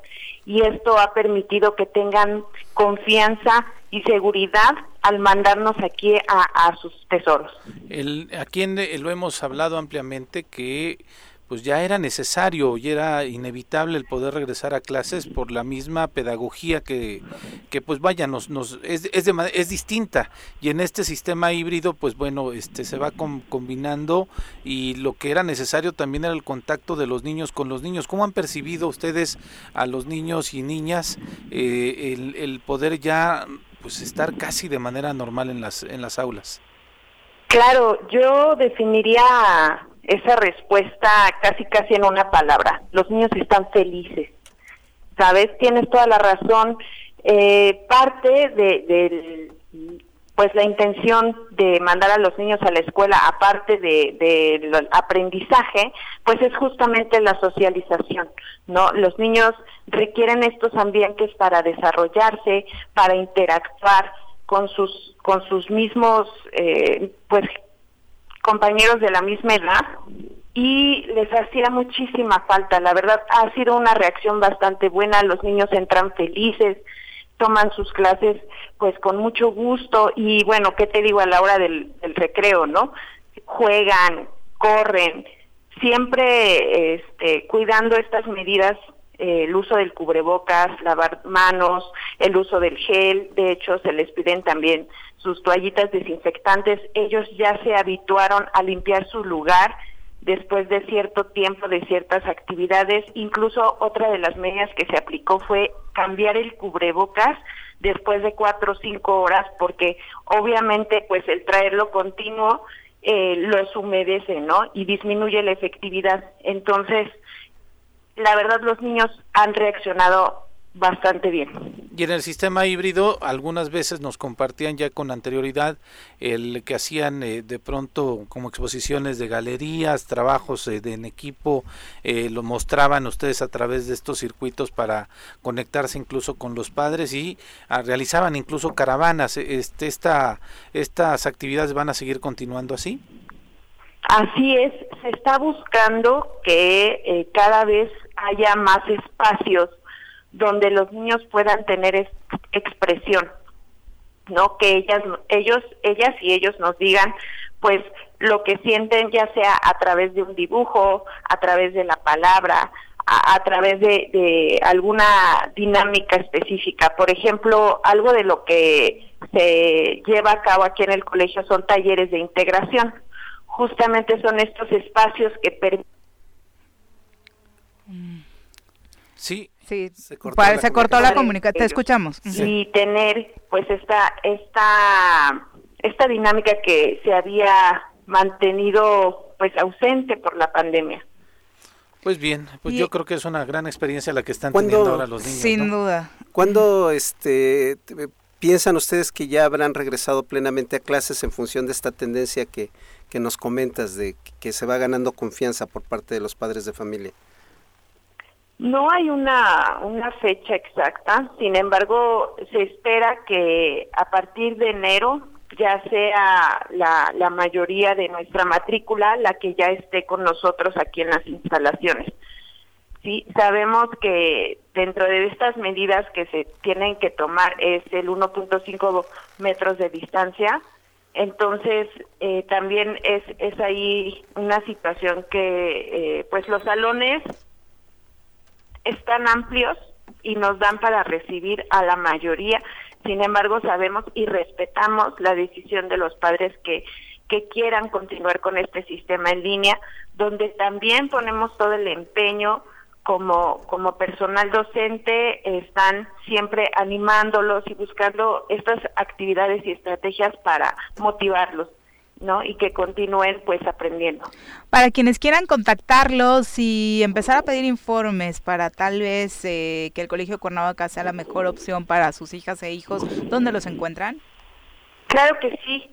y esto ha permitido que tengan confianza y seguridad al mandarnos aquí a, sus tesoros. El, aquí en, lo hemos hablado ampliamente que pues ya era necesario y era inevitable el poder regresar a clases por la misma pedagogía que, que pues vaya, nos, nos, es, es, es distinta y en este sistema híbrido pues bueno, este se va combinando y lo que era necesario también era el contacto de los niños con los niños. ¿Cómo han percibido ustedes a los niños y niñas eh, el, el poder ya pues estar casi de manera normal en las, en las aulas? Claro, yo definiría esa respuesta casi casi en una palabra. Los niños están felices. Sabes, tienes toda la razón. Eh, parte de, de, pues la intención de mandar a los niños a la escuela, aparte del de, aprendizaje, pues es justamente la socialización, ¿no? Los niños requieren estos ambientes para desarrollarse, para interactuar con sus con sus mismos eh, pues compañeros de la misma edad y les hacía muchísima falta. La verdad, ha sido una reacción bastante buena. Los niños entran felices, toman sus clases pues con mucho gusto y bueno, ¿qué te digo a la hora del, recreo, no? Juegan, corren, siempre este, cuidando estas medidas eh, el uso del cubrebocas, lavar manos, el uso del gel, de hecho se les piden también sus toallitas desinfectantes, ellos ya se habituaron a limpiar su lugar después de cierto tiempo de ciertas actividades. Incluso otra de las medidas que se aplicó fue cambiar el cubrebocas después de cuatro o cinco horas, porque obviamente pues el traerlo continuo eh, los humedece, ¿no? Y disminuye la efectividad. Entonces, la verdad los niños han reaccionado bastante bien. Y en el sistema híbrido, algunas veces nos compartían ya con anterioridad el que hacían eh, de pronto como exposiciones de galerías, trabajos eh, de, en equipo, eh, lo mostraban ustedes a través de estos circuitos para conectarse incluso con los padres y ah, realizaban incluso caravanas. Este, esta, ¿Estas actividades van a seguir continuando así? Así es, se está buscando que cada vez haya más espacios donde los niños puedan tener expresión, ¿no? Que ellas, ellos, ellas y ellos nos digan, pues, lo que sienten, ya sea a través de un dibujo, a través de la palabra, a, través de, de, alguna dinámica específica. Por ejemplo, algo de lo que se lleva a cabo aquí en el colegio son talleres de integración. Justamente son estos espacios que permiten. Sí, Sí, se cortó, la, comunicación. Te escuchamos. Y tener pues esta, esta, esta dinámica que se había mantenido pues ausente por la pandemia. Pues bien, pues yo creo que es una gran experiencia la que están teniendo ahora los niños. Sin duda. ¿Cuándo este, piensan ustedes que ya habrán regresado plenamente a clases en función de esta tendencia que, que nos comentas de que se va ganando confianza por parte de los padres de familia? No hay una, una fecha exacta, sin embargo, se espera que a partir de enero ya sea la, la mayoría de nuestra matrícula la que ya esté con nosotros aquí en las instalaciones. Sí, sabemos que dentro de estas medidas que se tienen que tomar es el 1.5 metros de distancia, entonces eh, también es, es ahí una situación que eh, pues los salones están amplios y nos dan para recibir a la mayoría. Sin embargo, sabemos y respetamos la decisión de los padres que, que quieran continuar con este sistema en línea, donde también ponemos todo el empeño como, como personal docente, están siempre animándolos y buscando estas actividades y estrategias para motivarlos. ¿No? Y que continúen pues aprendiendo. Para quienes quieran contactarlos y empezar a pedir informes para tal vez eh, que el Colegio Cuernavaca sea la mejor opción para sus hijas e hijos, ¿dónde los encuentran? Claro que sí.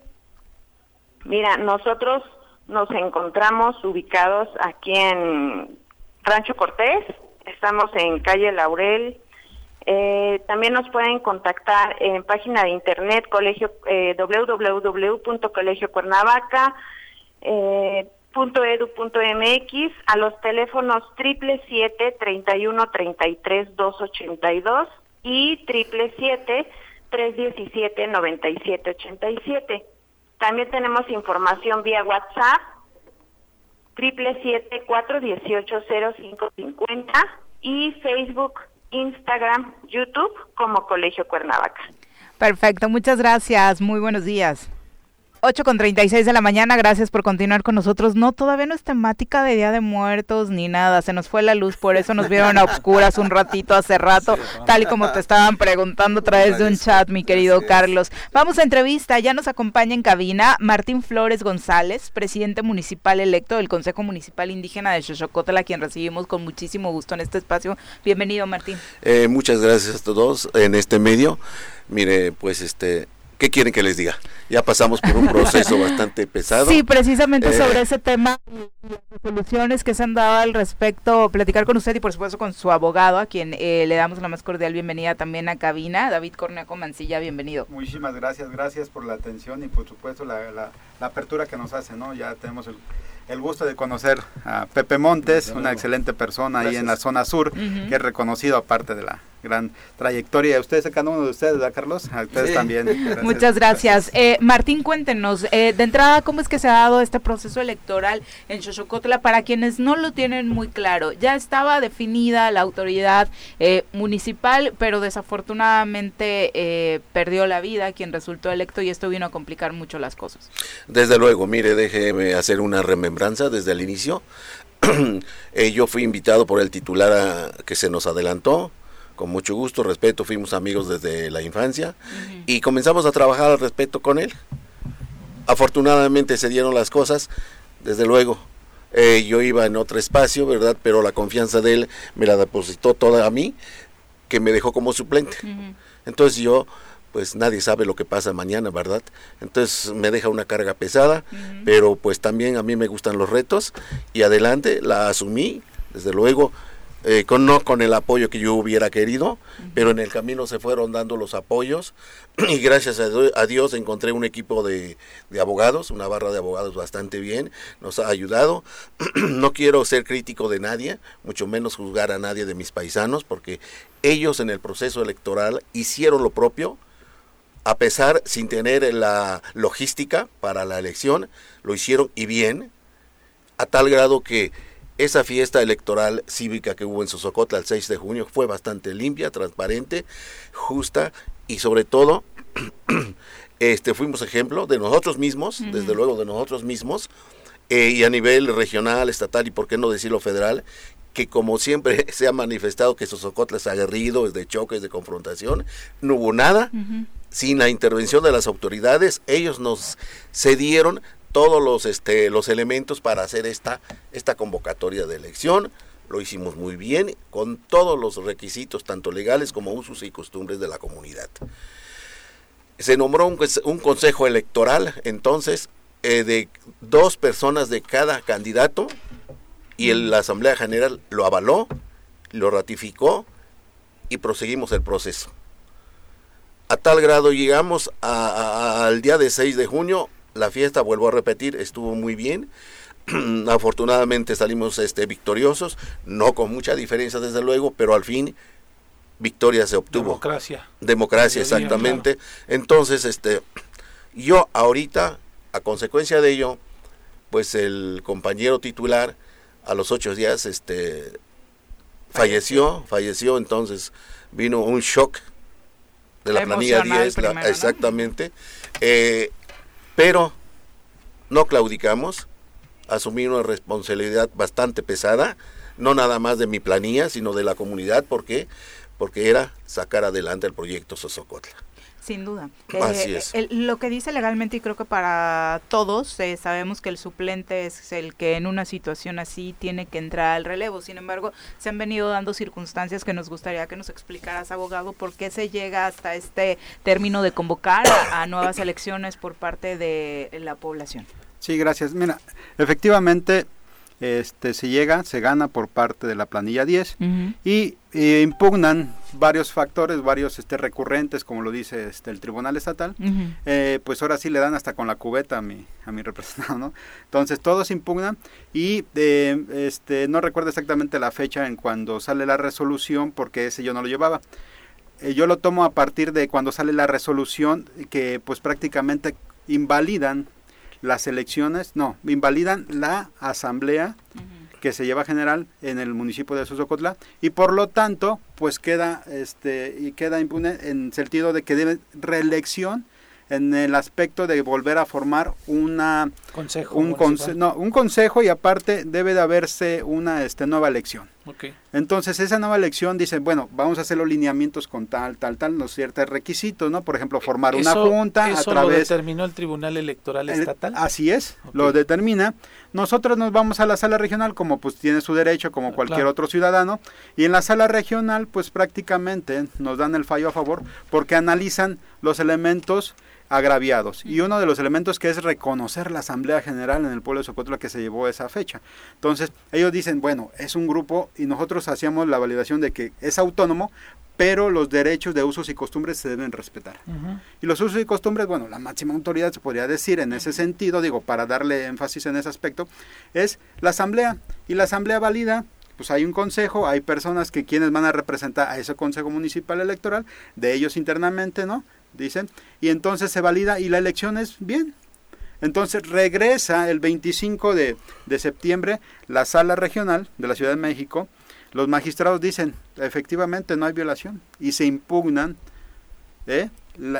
Mira, nosotros nos encontramos ubicados aquí en Rancho Cortés, estamos en calle Laurel, eh, también nos pueden contactar en página de internet colegio eh, www.colegiocuernavaca.edu.mx eh, a los teléfonos triple siete treinta y uno treinta y tres dos ochenta y dos y triple siete tres diecisiete noventa y siete ochenta y siete. También tenemos información vía WhatsApp triple siete cuatro dieciocho cero cinco cincuenta y Facebook Instagram, YouTube como Colegio Cuernavaca. Perfecto, muchas gracias. Muy buenos días. 8 con 36 de la mañana, gracias por continuar con nosotros. No, todavía no es temática de Día de Muertos ni nada, se nos fue la luz, por eso nos vieron a oscuras un ratito hace rato, tal y como te estaban preguntando a través de un chat, mi querido Carlos. Vamos a entrevista, ya nos acompaña en cabina Martín Flores González, presidente municipal electo del Consejo Municipal Indígena de Xochocotla, a quien recibimos con muchísimo gusto en este espacio. Bienvenido, Martín. Eh, muchas gracias a todos en este medio. Mire, pues este ¿Qué quieren que les diga? Ya pasamos por un proceso bastante pesado. Sí, precisamente eh, sobre ese tema y las resoluciones que se han dado al respecto, platicar con usted y por supuesto con su abogado, a quien eh, le damos la más cordial bienvenida también a cabina, David Cornejo Mancilla, bienvenido. Muchísimas gracias, gracias por la atención y por supuesto la, la, la apertura que nos hace, ¿no? Ya tenemos el, el gusto de conocer a Pepe Montes, una excelente persona ahí en la zona sur, que es reconocido aparte de la gran trayectoria. Ustedes, cada uno de ustedes, ¿verdad, Carlos? A ustedes también. Muchas gracias. Eh, Martín, cuéntenos, eh, de entrada, ¿cómo es que se ha dado este proceso electoral en Xochocotla? Para quienes no lo tienen muy claro, ya estaba definida la autoridad eh, municipal, pero desafortunadamente perdió la vida quien resultó electo y esto vino a complicar mucho las cosas. Desde luego, mire, déjeme hacer una remembranza sembranza desde el inicio. Eh, yo fui invitado por el titular a, que se nos adelantó, con mucho gusto, respeto, fuimos amigos desde la infancia y comenzamos a trabajar al respecto con él. Afortunadamente se dieron las cosas, desde luego. Eh, yo iba en otro espacio, ¿verdad? Pero la confianza de él me la depositó toda a mí, que me dejó como suplente. Entonces yo pues nadie sabe lo que pasa mañana, ¿verdad? Entonces me deja una carga pesada, pero pues también a mí me gustan los retos y adelante la asumí, desde luego, eh, con, no con el apoyo que yo hubiera querido, pero en el camino se fueron dando los apoyos y gracias a, Dios encontré un equipo de, de, abogados, una barra de abogados bastante bien, nos ha ayudado. no quiero ser crítico de nadie, mucho menos juzgar a nadie de mis paisanos, porque ellos en el proceso electoral hicieron lo propio, a pesar sin tener la logística para la elección, lo hicieron y bien, a tal grado que esa fiesta electoral cívica que hubo en Sosocotla el 6 de junio fue bastante limpia, transparente, justa y sobre todo este fuimos ejemplo de nosotros mismos, desde luego de nosotros mismos, eh, y a nivel regional, estatal y por qué no decirlo federal, que como siempre se ha manifestado que Sosocotla es aguerrido, es de choques, de confrontación, no hubo nada, sin la intervención de las autoridades, ellos nos cedieron todos los, este, los elementos para hacer esta, esta convocatoria de elección. Lo hicimos muy bien, con todos los requisitos, tanto legales como usos y costumbres de la comunidad. Se nombró un, un consejo electoral, entonces, eh, de dos personas de cada candidato, y la Asamblea General lo avaló, lo ratificó, y proseguimos el proceso a tal grado llegamos al día de 6 de junio, la fiesta, vuelvo a repetir, estuvo muy bien. Afortunadamente salimos este, victoriosos, no con mucha diferencia desde luego, pero al fin victoria se obtuvo. Democracia. Democracia, exactamente. Entonces, este, yo ahorita, a consecuencia de ello, pues el compañero titular a los ocho días, este, falleció, falleció, entonces vino un shock de la, planilla 10, exactamente. Eh, pero no claudicamos, asumí una responsabilidad bastante pesada, no nada más de mi planilla, sino de la comunidad, ¿por qué? Porque era sacar adelante el proyecto Sosocotla. Sin duda. Así eh, es. lo que dice legalmente, y creo que para todos, eh, sabemos que el suplente es el que en una situación así tiene que entrar al relevo. Sin embargo, se han venido dando circunstancias que nos gustaría que nos explicaras, abogado, por qué se llega hasta este término de convocar a, nuevas elecciones por parte de la población. Sí, gracias. Mira, efectivamente, este, se llega, se gana por parte de la planilla 10 y eh, impugnan varios factores, varios este, recurrentes, como lo dice este, el Tribunal Estatal, eh, pues ahora sí le dan hasta con la cubeta a mi, a mi representado, ¿no? Entonces todos impugnan y eh, este, no recuerdo exactamente la fecha en cuando sale la resolución porque ese yo no lo llevaba. yo lo tomo a partir de cuando sale la resolución que pues prácticamente invalidan las elecciones, no, invalidan la asamblea que se lleva general en el municipio de Sosocotla y por lo tanto pues queda este y queda impune en sentido de que debe reelección en el aspecto de volver a formar una consejo un, no, un consejo y aparte debe de haberse una este nueva elección entonces esa nueva elección dice bueno vamos a hacer los lineamientos con tal tal tal los ciertos requisitos no por ejemplo formar una junta a través lo determinó el tribunal electoral estatal. así es lo determina. Nosotros nos vamos a la sala regional como pues tiene su derecho como ah, cualquier otro ciudadano y en la sala regional pues prácticamente nos dan el fallo a favor porque analizan los elementos agraviados. Y uno de los elementos que es reconocer la Asamblea General en el pueblo de Socotla que se llevó esa fecha. Entonces, ellos dicen, bueno, es un grupo y nosotros hacíamos la validación de que es autónomo, pero los derechos de usos y costumbres se deben respetar. Y los usos y costumbres, bueno, la máxima autoridad se podría decir en ese sentido, digo, para darle énfasis en ese aspecto, es la asamblea. Y la asamblea valida pues hay un consejo, hay personas que quienes van a representar a ese consejo municipal electoral, de ellos internamente, ¿no? dicen, y entonces se valida y la elección es bien. Entonces regresa el 25 de, septiembre la sala regional de la Ciudad de México, los magistrados dicen, efectivamente no hay violación, y se impugnan, ¿eh?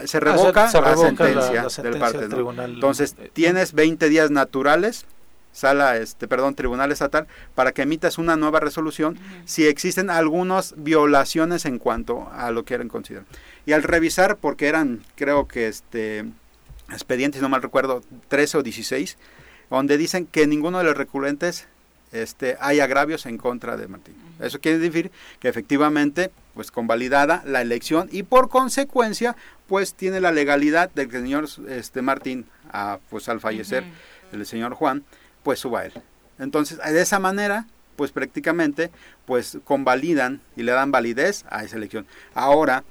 se, revoca la, sentencia del parte. Entonces, tienes 20 días naturales sala, este, perdón, tribunal estatal, para que emitas una nueva resolución si existen algunas violaciones en cuanto a lo que eran considerados. Y al revisar, porque eran, creo que este expedientes, no mal recuerdo, 13 o 16, donde dicen que ninguno de los recurrentes este, hay agravios en contra de Martín. Eso quiere decir que efectivamente, pues convalidada la elección y por consecuencia, pues tiene la legalidad del señor este, Martín, a, pues al fallecer el señor Juan, pues suba él. Entonces, de esa manera, pues prácticamente, pues convalidan y le dan validez a esa elección. Ahora,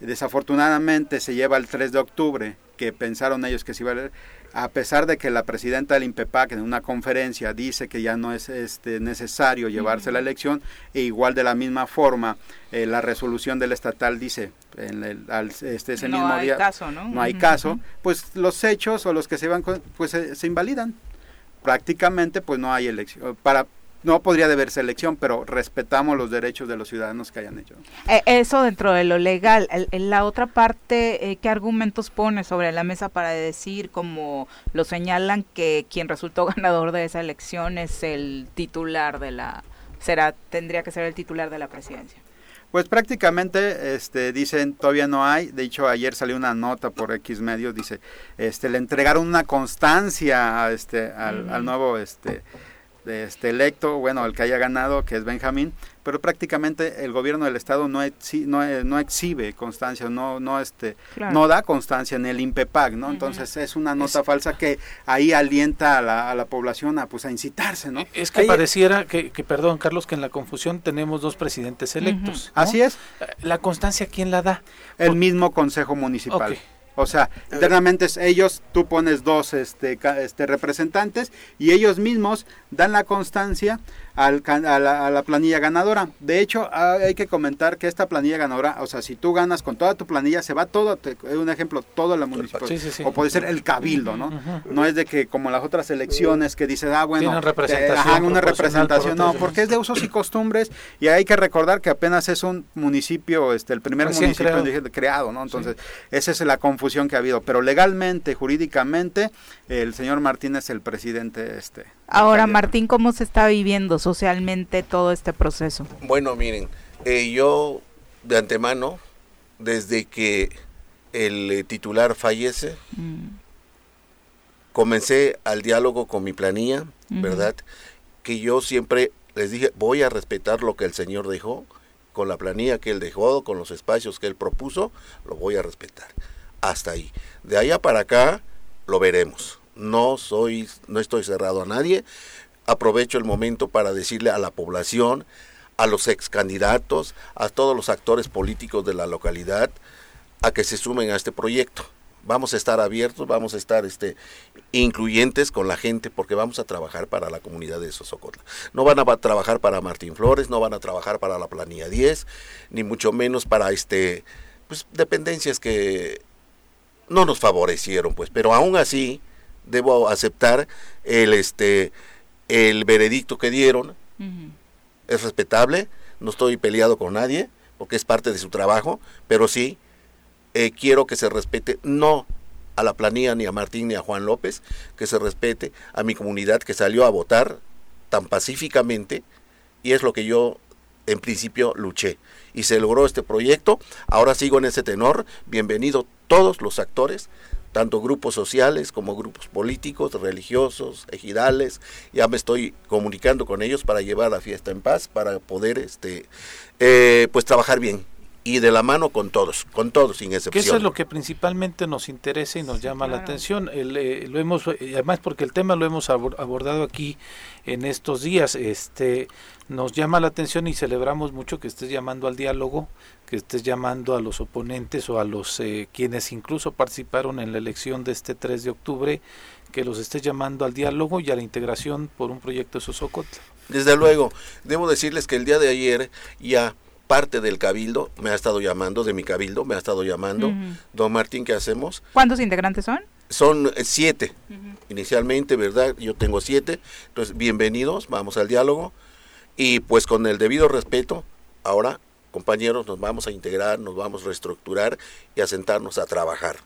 desafortunadamente se lleva el 3 de octubre, que pensaron ellos que se iba a a pesar de que la presidenta del INPEPAC en una conferencia dice que ya no es este, necesario llevarse la elección, e igual de la misma forma eh, la resolución del estatal dice en el, este, ese mismo día caso, ¿no? no hay caso, pues los hechos o los que se van pues se, invalidan. Prácticamente pues no hay elección. Para no podría deberse elección, pero respetamos los derechos de los ciudadanos que hayan hecho. Eh, eso dentro de lo legal. La otra parte, eh, ¿qué argumentos pone sobre la mesa para decir, como lo señalan, que quien resultó ganador de esa elección es el titular de la, será, tendría que ser el titular de la presidencia? Pues prácticamente este, dicen todavía no hay, de hecho ayer salió una nota por X medios, dice, este, le entregaron una constancia este, al, al nuevo este, este electo, bueno, el que haya ganado, que es Benjamín, pero prácticamente el gobierno del estado no, no, no exhibe constancia, no no este no da constancia en el INPEPAC, ¿no? Entonces es una nota falsa que ahí alienta a la, a la, población a pues a incitarse, ¿no? Es que pareciera que, que, perdón, Carlos, que en la confusión tenemos dos presidentes electos. Así es. La constancia quién la da? El mismo consejo municipal. O sea, internamente ellos, tú pones dos este, este, representantes y ellos mismos dan la constancia al, a, la, planilla ganadora. De hecho, hay que comentar que esta planilla ganadora, o sea, si tú ganas con toda tu planilla, se va todo, un ejemplo, toda la municipalidad. O puede ser el cabildo, ¿no? No es de que como las otras elecciones que dices, ah, bueno, hagan una representación. no, porque es de usos y costumbres y hay que recordar que apenas es un municipio, este, el primer municipio creado. ¿no? Entonces, esa es la confusión que ha habido. Pero legalmente, jurídicamente, el señor Martínez es el presidente este Ahora, Martín, ¿cómo se está viviendo socialmente todo este proceso? Bueno, miren, eh, yo de antemano, desde que el eh, titular fallece, mm. comencé al diálogo con mi planilla, ¿verdad? Que yo siempre les dije, voy a respetar lo que el señor dejó, con la planilla que él dejó, con los espacios que él propuso, lo voy a respetar. Hasta ahí. De allá para acá, lo veremos no soy, no estoy cerrado a nadie. Aprovecho el momento para decirle a la población, a los ex candidatos, a todos los actores políticos de la localidad, a que se sumen a este proyecto. Vamos a estar abiertos, vamos a estar este, incluyentes con la gente porque vamos a trabajar para la comunidad de Sosocotla. No van a trabajar para Martín Flores, no van a trabajar para la planilla 10, ni mucho menos para este pues dependencias que no nos favorecieron, pues, pero aún así debo aceptar el este el veredicto que dieron. Es respetable no estoy peleado con nadie porque es parte de su trabajo pero sí eh, quiero que se respete no a la planilla ni a Martín ni a Juan López que se respete a mi comunidad que salió a votar tan pacíficamente y es lo que yo en principio luché. Y se logró este proyecto. Ahora sigo en ese tenor. Bienvenido todos los actores tanto grupos sociales como grupos políticos, religiosos, ejidales. Ya me estoy comunicando con ellos para llevar la fiesta en paz, para poder este, eh, pues trabajar bien y de la mano con todos, con todos sin excepción. Que eso es lo que principalmente nos interesa y nos llama la atención. El, eh, lo hemos, eh, además porque el tema lo hemos abordado aquí en estos días. Este, nos llama la atención y celebramos mucho que estés llamando al diálogo, que estés llamando a los oponentes o a los eh, quienes incluso participaron en la elección de este 3 de octubre, que los estés llamando al diálogo y a la integración por un proyecto de Sosocotla. Desde luego, debo decirles que el día de ayer ya parte del cabildo me ha estado llamando, de mi cabildo me ha estado llamando. Don Martín, ¿qué hacemos? ¿Cuántos integrantes son? Son eh, siete, inicialmente, ¿verdad? Yo tengo siete. Entonces, bienvenidos, vamos al diálogo. Y pues con el debido respeto, ahora, compañeros, nos vamos a integrar, nos vamos a reestructurar y a sentarnos a trabajar.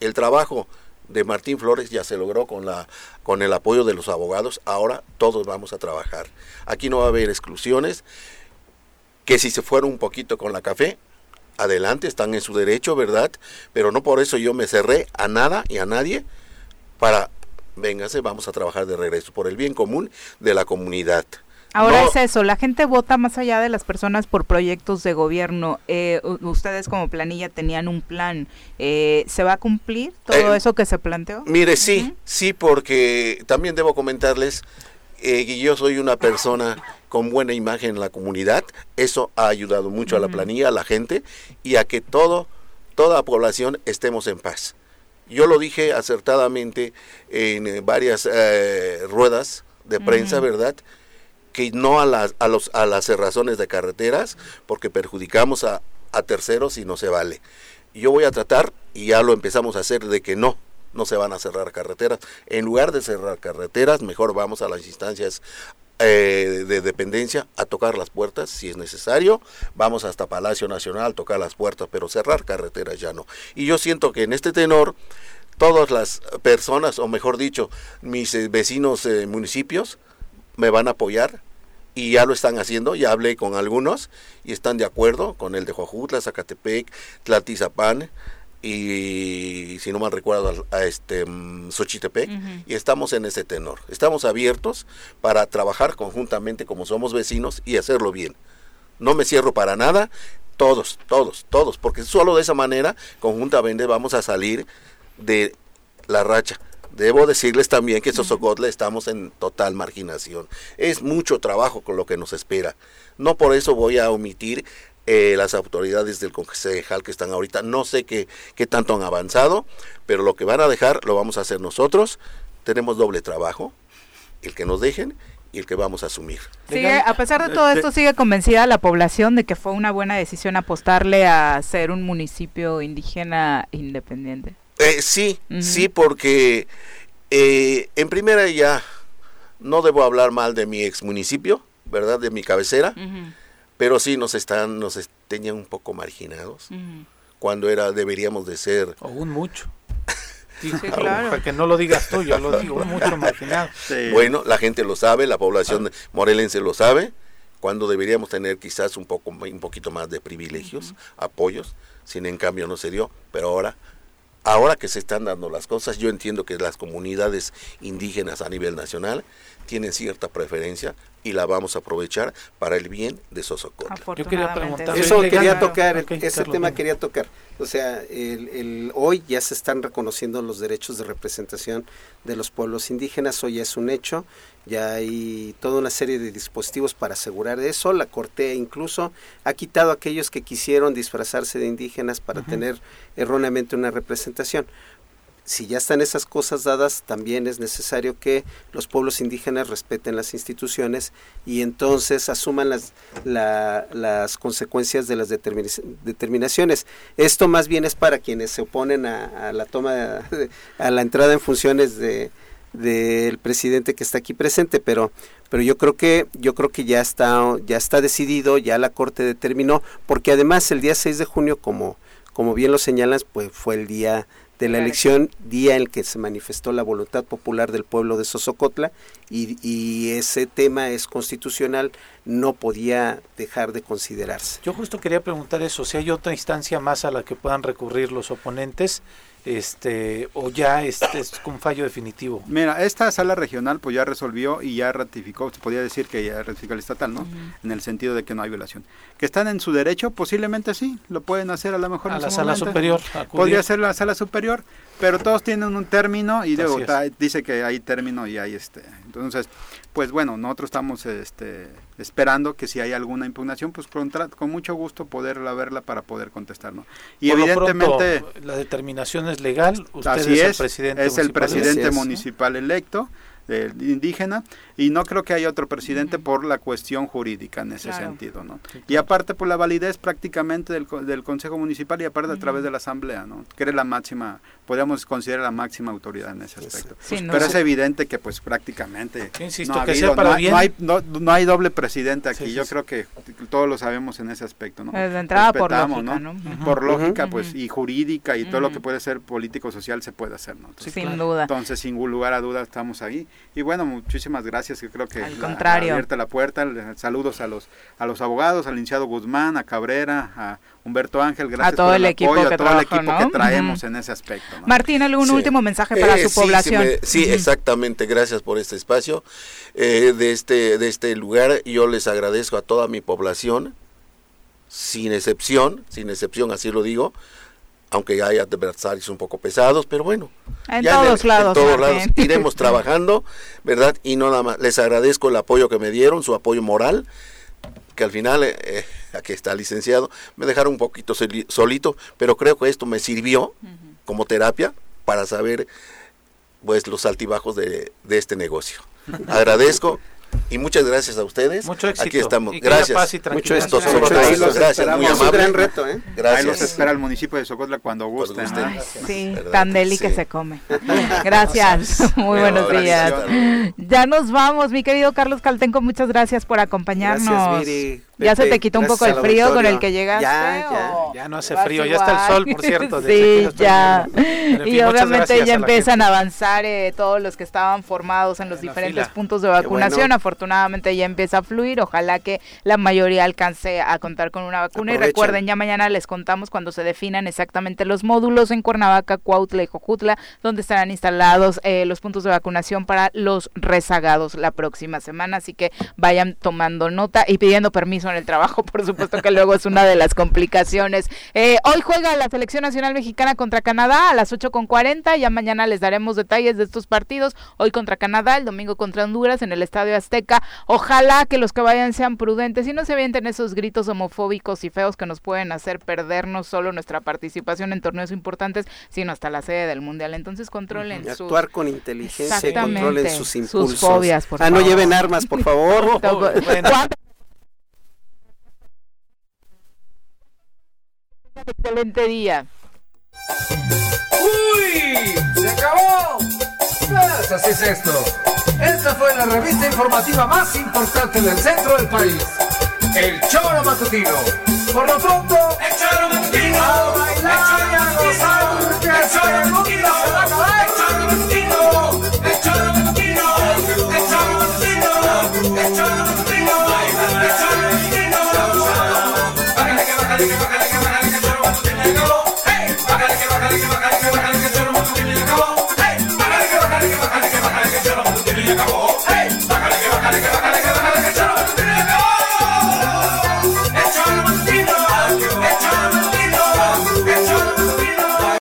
El trabajo de Martín Flores ya se logró con la con el apoyo de los abogados. Ahora todos vamos a trabajar. Aquí no va a haber exclusiones. Que si se fueron un poquito con la café, adelante, están en su derecho, ¿verdad? Pero no por eso yo me cerré a nada y a nadie para véngase, vamos a trabajar de regreso por el bien común de la comunidad. Ahora es eso, la gente vota más allá de las personas por proyectos de gobierno. Eh, ustedes como planilla tenían un plan. Eh, ¿Se va a cumplir todo eh, eso que se planteó? Mire, sí, sí, porque también debo comentarles que yo soy una persona con buena imagen en la comunidad. Eso ha ayudado mucho a la planilla, a la gente y a que todo, toda la población estemos en paz. Yo lo dije acertadamente en varias ruedas de prensa, ¿verdad? que no a las, a los, a las cerrazones de carreteras, porque perjudicamos a, a terceros y no se vale. Yo voy a tratar, y ya lo empezamos a hacer, de que no, no se van a cerrar carreteras. En lugar de cerrar carreteras, mejor vamos a las instancias eh, de dependencia a tocar las puertas si es necesario. Vamos hasta Palacio Nacional tocar las puertas, pero cerrar carreteras ya no. Y yo siento que en este tenor, todas las personas, o mejor dicho, mis eh, vecinos eh, municipios, me van a apoyar y ya lo están haciendo, ya hablé con algunos y están de acuerdo con el de Joajutla, Zacatepec, Tlatizapán y si no mal recuerdo a, este mm, Xochitepec y estamos en ese tenor. Estamos abiertos para trabajar conjuntamente como somos vecinos y hacerlo bien. No me cierro para nada, todos, todos, todos, porque solo de esa manera conjuntamente vamos a salir de la racha Debo decirles también que Sosocotla estamos en total marginación. Es mucho trabajo con lo que nos espera. No por eso voy a omitir eh, las autoridades del concejal que están ahorita. No sé qué, qué tanto han avanzado, pero lo que van a dejar lo vamos a hacer nosotros. Tenemos doble trabajo, el que nos dejen y el que vamos a asumir. Sigue, a pesar de todo esto, sigue convencida la población de que fue una buena decisión apostarle a ser un municipio indígena independiente. Eh, sí, sí, porque eh, en primera ya no debo hablar mal de mi ex municipio, ¿verdad? De mi cabecera, pero sí nos están, nos tenían un poco marginados cuando era deberíamos de ser. un mucho. Para que no lo digas tú, yo lo digo, mucho marginado. Bueno, la gente lo sabe, la población morelense lo sabe, cuando deberíamos tener quizás un poco un poquito más de privilegios, apoyos, sin en cambio no se dio, pero ahora ahora que se están dando las cosas, yo entiendo que las comunidades indígenas a nivel nacional tienen cierta preferencia y la vamos a aprovechar para el bien de Sosocotla. Yo quería preguntar. Eso quería tocar, ese tema quería tocar. O sea, el, hoy ya se están reconociendo los derechos de representación de los pueblos indígenas, hoy ya es un hecho, ya hay toda una serie de dispositivos para asegurar eso, la Corte incluso ha quitado a aquellos que quisieron disfrazarse de indígenas para tener erróneamente una representación si ya están esas cosas dadas, también es necesario que los pueblos indígenas respeten las instituciones y entonces asuman las, las consecuencias de las determinaciones. Esto más bien es para quienes se oponen a, la toma, a la entrada en funciones de del presidente que está aquí presente, pero pero yo creo que yo creo que ya está ya está decidido, ya la corte determinó, porque además el día 6 de junio como como bien lo señalas, pues fue el día de la elección, día en el que se manifestó la voluntad popular del pueblo de Sosocotla y, ese tema es constitucional, no podía dejar de considerarse. Yo justo quería preguntar eso, si hay otra instancia más a la que puedan recurrir los oponentes este o ya este es un fallo definitivo. Mira, esta sala regional pues ya resolvió y ya ratificó, se podría decir que ya ratificó el estatal, ¿no? En el sentido de que no hay violación. Que están en su derecho, posiblemente sí, lo pueden hacer a lo mejor a la sala superior. Podría ser la sala superior, pero todos tienen un término y dice que hay término y hay este. Entonces, pues bueno, nosotros estamos este, esperando que si hay alguna impugnación, pues con, con mucho gusto poderla verla para poder contestar, ¿no? Y evidentemente la determinación es legal, usted así es, el presidente es el presidente municipal electo, indígena y no creo que haya otro presidente por la cuestión jurídica en ese sentido, ¿no? Y aparte por la validez prácticamente del, del Consejo Municipal y aparte a través de la Asamblea, ¿no? Que es la máxima, podríamos considerar la máxima autoridad en ese aspecto. Pero es evidente que pues prácticamente Insisto, no, que sea para no, hay, no, hay, doble presidente aquí, yo creo que todos lo sabemos en ese aspecto, ¿no? De entrada por lógica, ¿no? Por lógica, pues, y jurídica y todo lo que puede ser político-social se puede hacer, ¿no? sin duda. Entonces, sin lugar a dudas, estamos ahí. Y bueno, muchísimas gracias, yo creo que Al contrario. abierta la puerta, saludos a los, a los abogados, al licenciado Guzmán, a Cabrera, a Humberto Ángel, gracias a todo por el, equipo apoyo, que a todo el equipo que traemos en ese aspecto. Martín, ¿algún último mensaje para eh, su población? Sí, exactamente, gracias por este espacio eh, de, este, de este lugar. Yo les agradezco a toda mi población, sin excepción, sin excepción, así lo digo, aunque hay adversarios un poco pesados, pero bueno. En todos lados. En todos lados iremos trabajando, ¿verdad? Y no nada más, les agradezco el apoyo que me dieron, su apoyo moral, que al final, eh, aquí está licenciado, me dejaron un poquito solito, pero creo que esto me sirvió como terapia para saber pues los altibajos de, de este negocio. Agradezco y muchas gracias a ustedes. Mucho éxito. Aquí estamos. gracias. Mucho éxito. gracias. Muy amable. gran reto, ¿eh? Gracias. Ahí los espera el municipio de Socotla cuando gusten. Ay, sí, tan deli que se come. Gracias. Muy buenos días. Ya nos vamos, mi querido Carlos Caltenco. Muchas gracias por acompañarnos. Gracias, Viri. ¿Ya se te quitó un poco el frío con el que llegaste? Ya, ya. Ya no hace frío, ya está el sol, por cierto. sí, ya. y obviamente ya empiezan a avanzar eh, todos los que estaban formados en los diferentes puntos de vacunación. Afortunadamente ya empieza a fluir. Ojalá que la mayoría alcance a contar con una vacuna. Y recuerden, ya mañana les contamos cuando se definan exactamente los módulos en Cuernavaca, Cuautla y Jojutla, donde estarán instalados eh, los puntos de vacunación para los rezagados la próxima semana. Así que vayan tomando nota y pidiendo permiso el trabajo, por supuesto que luego es una de las complicaciones. Eh, hoy juega la selección nacional mexicana contra Canadá a las 8.40, ya mañana les daremos detalles de estos partidos, hoy contra Canadá, el domingo contra Honduras en el Estadio Azteca. Ojalá que los que vayan sean prudentes y no se avienten esos gritos homofóbicos y feos que nos pueden hacer perder no solo nuestra participación en torneos importantes, sino hasta la sede del Mundial. Entonces controlen sus... Actuar con inteligencia y controlen sus impulsos. Sus fobias, por ah, favor. no lleven armas, por favor. excelente día. ¡Uy! ¡Se acabó! Pues así es esto. Esta fue la revista informativa más importante del centro del país. El Choro Matutino. Por lo pronto, el Choro Matutino. El Choro